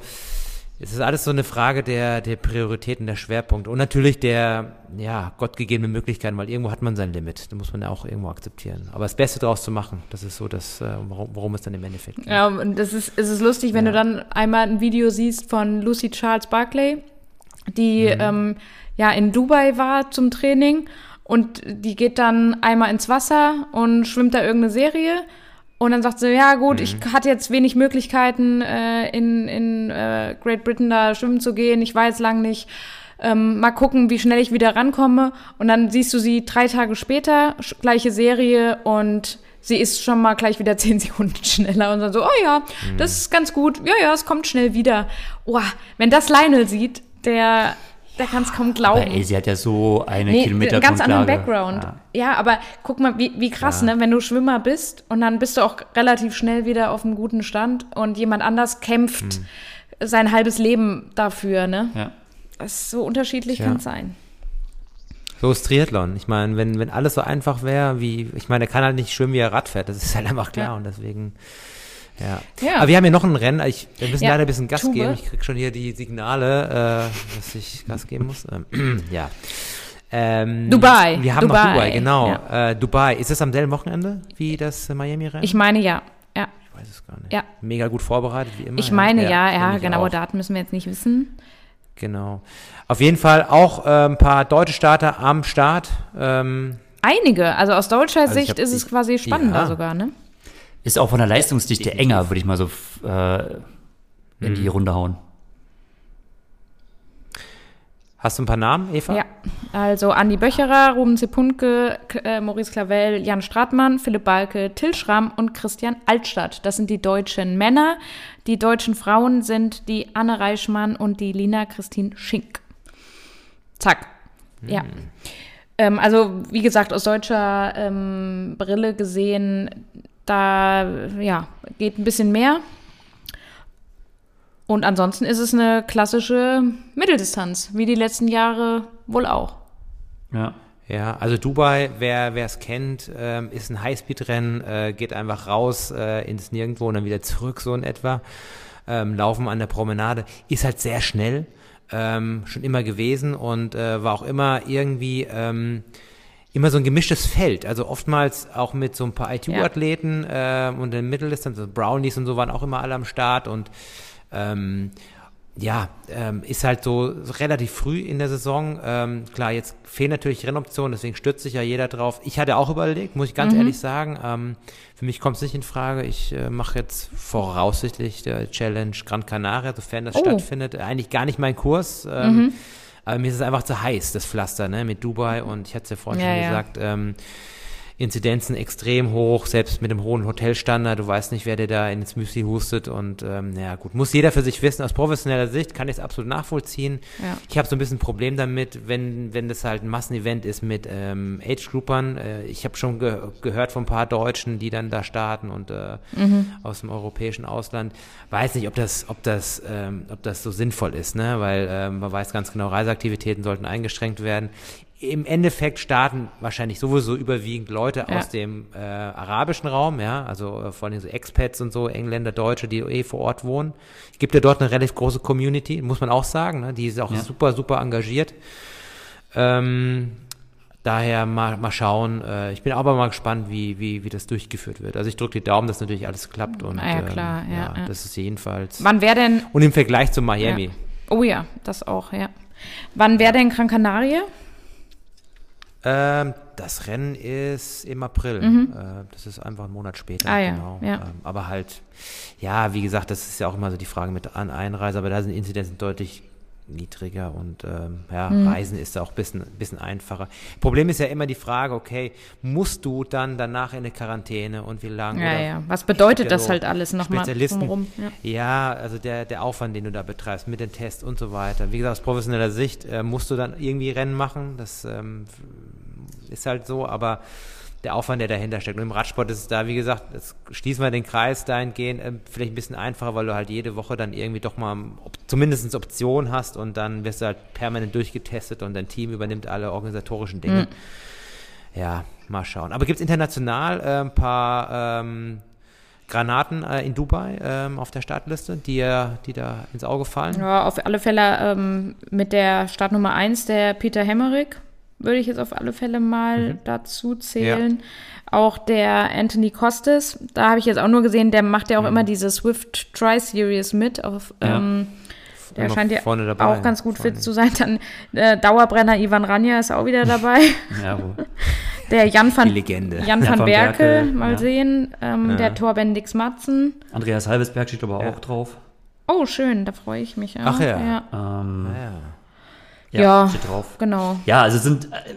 es ist alles so eine Frage der, der Prioritäten, der Schwerpunkte und natürlich der, ja, gottgegebenen Möglichkeiten, weil irgendwo hat man sein Limit. Da muss man ja auch irgendwo akzeptieren. Aber das Beste draus zu machen, das ist so das, äh, worum, worum es dann im Endeffekt geht. Ja, und das ist, es ist lustig, wenn Ja. du dann einmal ein Video siehst von Lucy Charles Barclay, die Mhm. ähm, ja in Dubai war zum Training und die geht dann einmal ins Wasser und schwimmt da irgendeine Serie. Und dann sagt sie, ja gut, ich Mhm. hatte jetzt wenig Möglichkeiten, äh, in, in äh, Great Britain da schwimmen zu gehen. Ich war jetzt lang nicht. Ähm, mal gucken, wie schnell ich wieder rankomme. Und dann siehst du sie drei Tage später, gleiche Serie und sie ist schon mal gleich wieder <laughs> zehn Sekunden schneller und dann so, oh ja, das ist ganz gut. Ja, ja, es kommt schnell wieder. Oh, wenn das Lionel sieht, der, der kann es kaum glauben. aber ey, sie hat ja so eine Nee, Kilometer einen ganz anderen. Background. Ja. Ja. aber guck mal, wie, wie krass, ne? Wenn du Schwimmer bist und dann bist du auch relativ schnell wieder auf einem guten Stand und jemand anders kämpft Hm. sein halbes Leben dafür, ne? Ja. Das ist so unterschiedlich Ja. kann es sein. So ist Triathlon. Ich meine, wenn, wenn alles so einfach wäre, wie, ich meine, er kann halt nicht schwimmen, wie er Rad fährt. Das ist halt <laughs> einfach klar Ja. und deswegen, ja. Ja. Aber wir haben hier noch ein Rennen. Ich, wir müssen Ja, leider ein bisschen Gas Tube. geben. Ich krieg schon hier die Signale, äh, dass ich Gas geben muss. Ähm, <clears throat> ja. Ähm, Dubai. Wir haben noch Dubai, Dubai, genau. ja. Äh, Dubai. Ist es am selben Wochenende wie das Miami-Rennen? Ich meine ja. Ja, Ich weiß es gar nicht. Ja. Mega gut vorbereitet, wie immer. ich meine ja, ja, genaue. Daten müssen wir jetzt nicht wissen. Genau. Auf jeden Fall auch äh, ein paar deutsche Starter am Start. Ähm, Einige, also aus deutscher Also ich Sicht hab- ist es quasi spannender Ja. sogar, ne? Ist auch von der Leistungsdichte enger, würde ich mal so äh, in die Runde hauen. hast du ein paar Namen, Eva? Ja, also Andi Böcherer, Ruben Zepunke, K- äh, Maurice Clavel, Jan Stratmann, Philipp Balke, Till Schramm und Christian Altstadt. Das sind die deutschen Männer. Die deutschen Frauen sind die Anne Reichmann und die Lina Christine Schink. Zack. Ja. Ähm, also, wie gesagt, aus deutscher ähm, Brille gesehen, da ja, geht ein bisschen mehr. Und ansonsten ist es eine klassische Mitteldistanz, wie die letzten Jahre wohl auch. Ja. Ja, also Dubai, wer wer es kennt, ähm, ist ein Highspeed-Rennen, äh, geht einfach raus äh, ins Nirgendwo und dann wieder zurück so in etwa. Ähm, laufen an der Promenade, ist halt sehr schnell, ähm, schon immer gewesen und äh, war auch immer irgendwie ähm, immer so ein gemischtes Feld. Also oftmals auch mit so ein paar ITU-Athleten ähm, und in Mitteldistanz, also Brownies und so waren auch immer alle am Start und ähm, ja, ähm, ist halt so relativ früh in der Saison. Ähm, klar, jetzt fehlen natürlich Rennoptionen, deswegen stürzt sich ja jeder drauf. Ich hatte auch überlegt, muss ich ganz ehrlich sagen. Ähm, für mich kommt es nicht in Frage. Ich äh, mache jetzt voraussichtlich der Challenge Gran Canaria, sofern das Oh. stattfindet. Eigentlich gar nicht mein Kurs. Ähm, Aber mir ist es einfach zu heiß, das Pflaster, ne, mit Dubai. Und ich hatte es ja vorhin Ja, schon ja. gesagt, ähm, Inzidenzen extrem hoch, selbst mit dem hohen Hotelstandard. Du weißt nicht, wer dir da ins Müsli hustet. Und ähm, ja gut, muss jeder für sich wissen. Aus professioneller Sicht kann ich es absolut nachvollziehen. Ja. Ich habe so ein bisschen ein Problem damit, wenn, wenn das halt ein Massenevent ist mit ähm, Age-Groupern. Äh, ich habe schon ge gehört von ein paar Deutschen, die dann da starten und äh, aus dem europäischen Ausland. Weiß nicht, ob das, ob das, ähm, ob das so sinnvoll ist, ne? Weil ähm, man weiß ganz genau, Reiseaktivitäten sollten eingeschränkt werden. Im Endeffekt starten wahrscheinlich sowieso überwiegend Leute Ja. aus dem äh, arabischen Raum, ja, also äh, vor allem so Expats und so, Engländer, Deutsche, die eh vor Ort wohnen. Es gibt ja dort eine relativ große Community, muss man auch sagen, ne? die ist auch Ja. super, super engagiert. Ähm, daher mal, mal schauen. Äh, ich bin aber mal gespannt, wie, wie, wie das durchgeführt wird. Also ich drücke die Daumen, dass natürlich alles klappt und Ah ja, ähm, klar, ja, ja. das ist jedenfalls. Wann wäre denn, Und im Vergleich zu Miami. Ja. oh ja, das auch, ja. Wann wäre denn Gran Canaria? Ähm, das Rennen ist im April. Äh, das ist einfach ein Monat später. Mhm. Ah ja, genau. ja. Ähm, aber halt, ja, wie gesagt, das ist ja auch immer so die Frage mit An Einreise, aber da sind Inzidenzen deutlich niedriger und ähm, ja, Mhm. Reisen ist da auch ein bisschen, bisschen einfacher. Problem ist ja immer die Frage, okay, musst du dann danach in eine Quarantäne und wie lange? Ja, ja. Was bedeutet das so halt alles nochmal Spezialisten. Ja. Ja, also der, der Aufwand, den du da betreibst mit den Tests und so weiter. Wie gesagt, aus professioneller Sicht äh, musst du dann irgendwie Rennen machen. Das ähm, ist halt so, aber der Aufwand, der dahinter steckt. Und im Radsport ist es da, wie gesagt, jetzt schließen wir den Kreis dahingehend, äh, vielleicht ein bisschen einfacher, weil du halt jede Woche dann irgendwie doch mal ob, zumindest Option hast und dann wirst du halt permanent durchgetestet und dein Team übernimmt alle organisatorischen Dinge. Ja, mal schauen. Aber gibt es international äh, ein paar ähm, Granaten äh, in Dubai ähm, auf der Startliste, die, äh, die da ins Auge fallen? Ja, auf alle Fälle ähm, mit der Startnummer 1, der Peter Hemmerich, würde ich jetzt auf alle Fälle mal Mhm. dazu zählen. Auch der Anthony Costes, da habe ich jetzt auch nur gesehen, der macht ja auch immer diese Swift Tri-Series mit. Auf, Ja. ähm, der Immer scheint ja vorne dabei, auch ganz gut fit zu sein. Dann äh, Dauerbrenner Ivan Ranja ist auch wieder dabei. <laughs> Ja, Der Jan van, Die Legende. Jan van van Berke, Berke, mal ja. sehen. Ähm, Ja. Der Torben Dix Matzen. Andreas Halbesberg steht aber Ja. auch drauf. Oh, schön, da freue ich mich. auch. Ach ja. ja. Ähm, Ja. Ja, Ja. steht drauf. Genau. Ja, also sind, äh,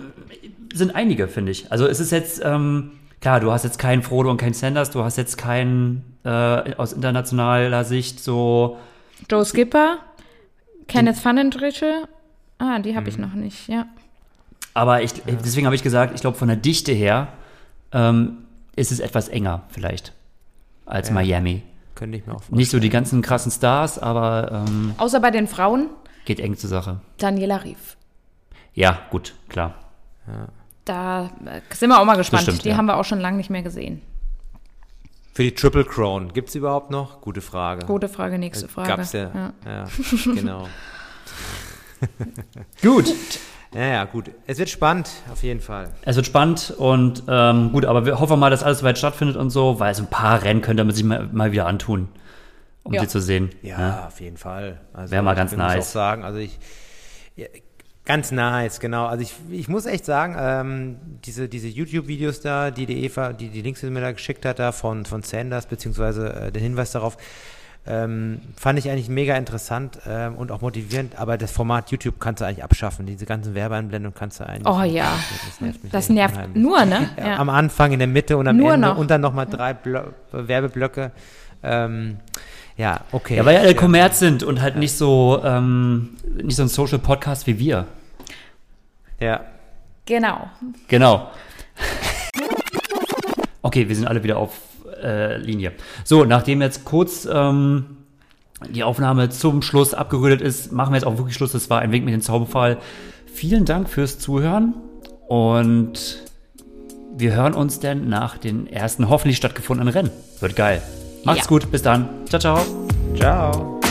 sind einige, finde ich. Also es ist jetzt, ähm, klar, du hast jetzt keinen Frodo und keinen Sanders, du hast jetzt keinen äh, aus internationaler Sicht so, Joe Skipper, Kenneth Van den Drische. Ah, die habe ich noch nicht, ja. aber ich, deswegen habe ich gesagt, ich glaube von der Dichte her ähm, ist es etwas enger vielleicht als Ja. Miami. Könnte ich mir auch vorstellen. Nicht so die ganzen krassen Stars, aber ähm, Außer bei den Frauen, geht eng zur Sache. Daniela Rief. Ja, gut, klar. Da äh, sind wir auch mal gespannt. stimmt, die ja. haben wir auch schon lange nicht mehr gesehen. Für die Triple Crown, gibt es überhaupt noch? Gute Frage. Gute Frage, nächste Frage. Gab's ja. Ja. Ja, <laughs> genau. <laughs> Gut. Ja, ja, gut. Es wird spannend, auf jeden Fall. Es wird spannend und ähm, gut, aber wir hoffen mal, dass alles soweit stattfindet und so, weil so ein paar Rennen könnte man sich mal, mal wieder antun, um Ja. sie zu sehen. Ja, ne? auf jeden Fall. Also, Wär mal ich ganz muss nice. auch sagen, also ich, ja, ganz nice, genau. Also ich, ich muss echt sagen, ähm, diese, diese YouTube-Videos da, die die Eva, die die Links die mir da geschickt hat, da von, von Sanders, beziehungsweise äh, den Hinweis darauf, ähm, fand ich eigentlich mega interessant ähm, und auch motivierend, aber das Format YouTube kannst du eigentlich abschaffen. Diese ganzen Werbeeinblendungen kannst du eigentlich. Oh ja. Das nervt mich Das nervt unheimlich. nur, ne? <laughs> Ja, Am Anfang, in der Mitte und am Nur Ende noch. und dann nochmal drei Blo Werbeblöcke. Ähm, ja, okay. Ja, weil ja alle Kommerz sind und halt nicht so ähm, nicht so ein Social Podcast wie wir. Ja. Genau. Genau. Okay, wir sind alle wieder auf äh, Linie. So, nachdem jetzt kurz ähm, die Aufnahme zum Schluss abgerührt ist, machen wir jetzt auch wirklich Schluss. Das war ein Wink mit dem Zauberfall. Vielen Dank fürs Zuhören und wir hören uns dann nach den ersten hoffentlich stattgefundenen Rennen. Wird geil. Macht's Ja. gut, bis dann. Ciao, ciao. Ciao.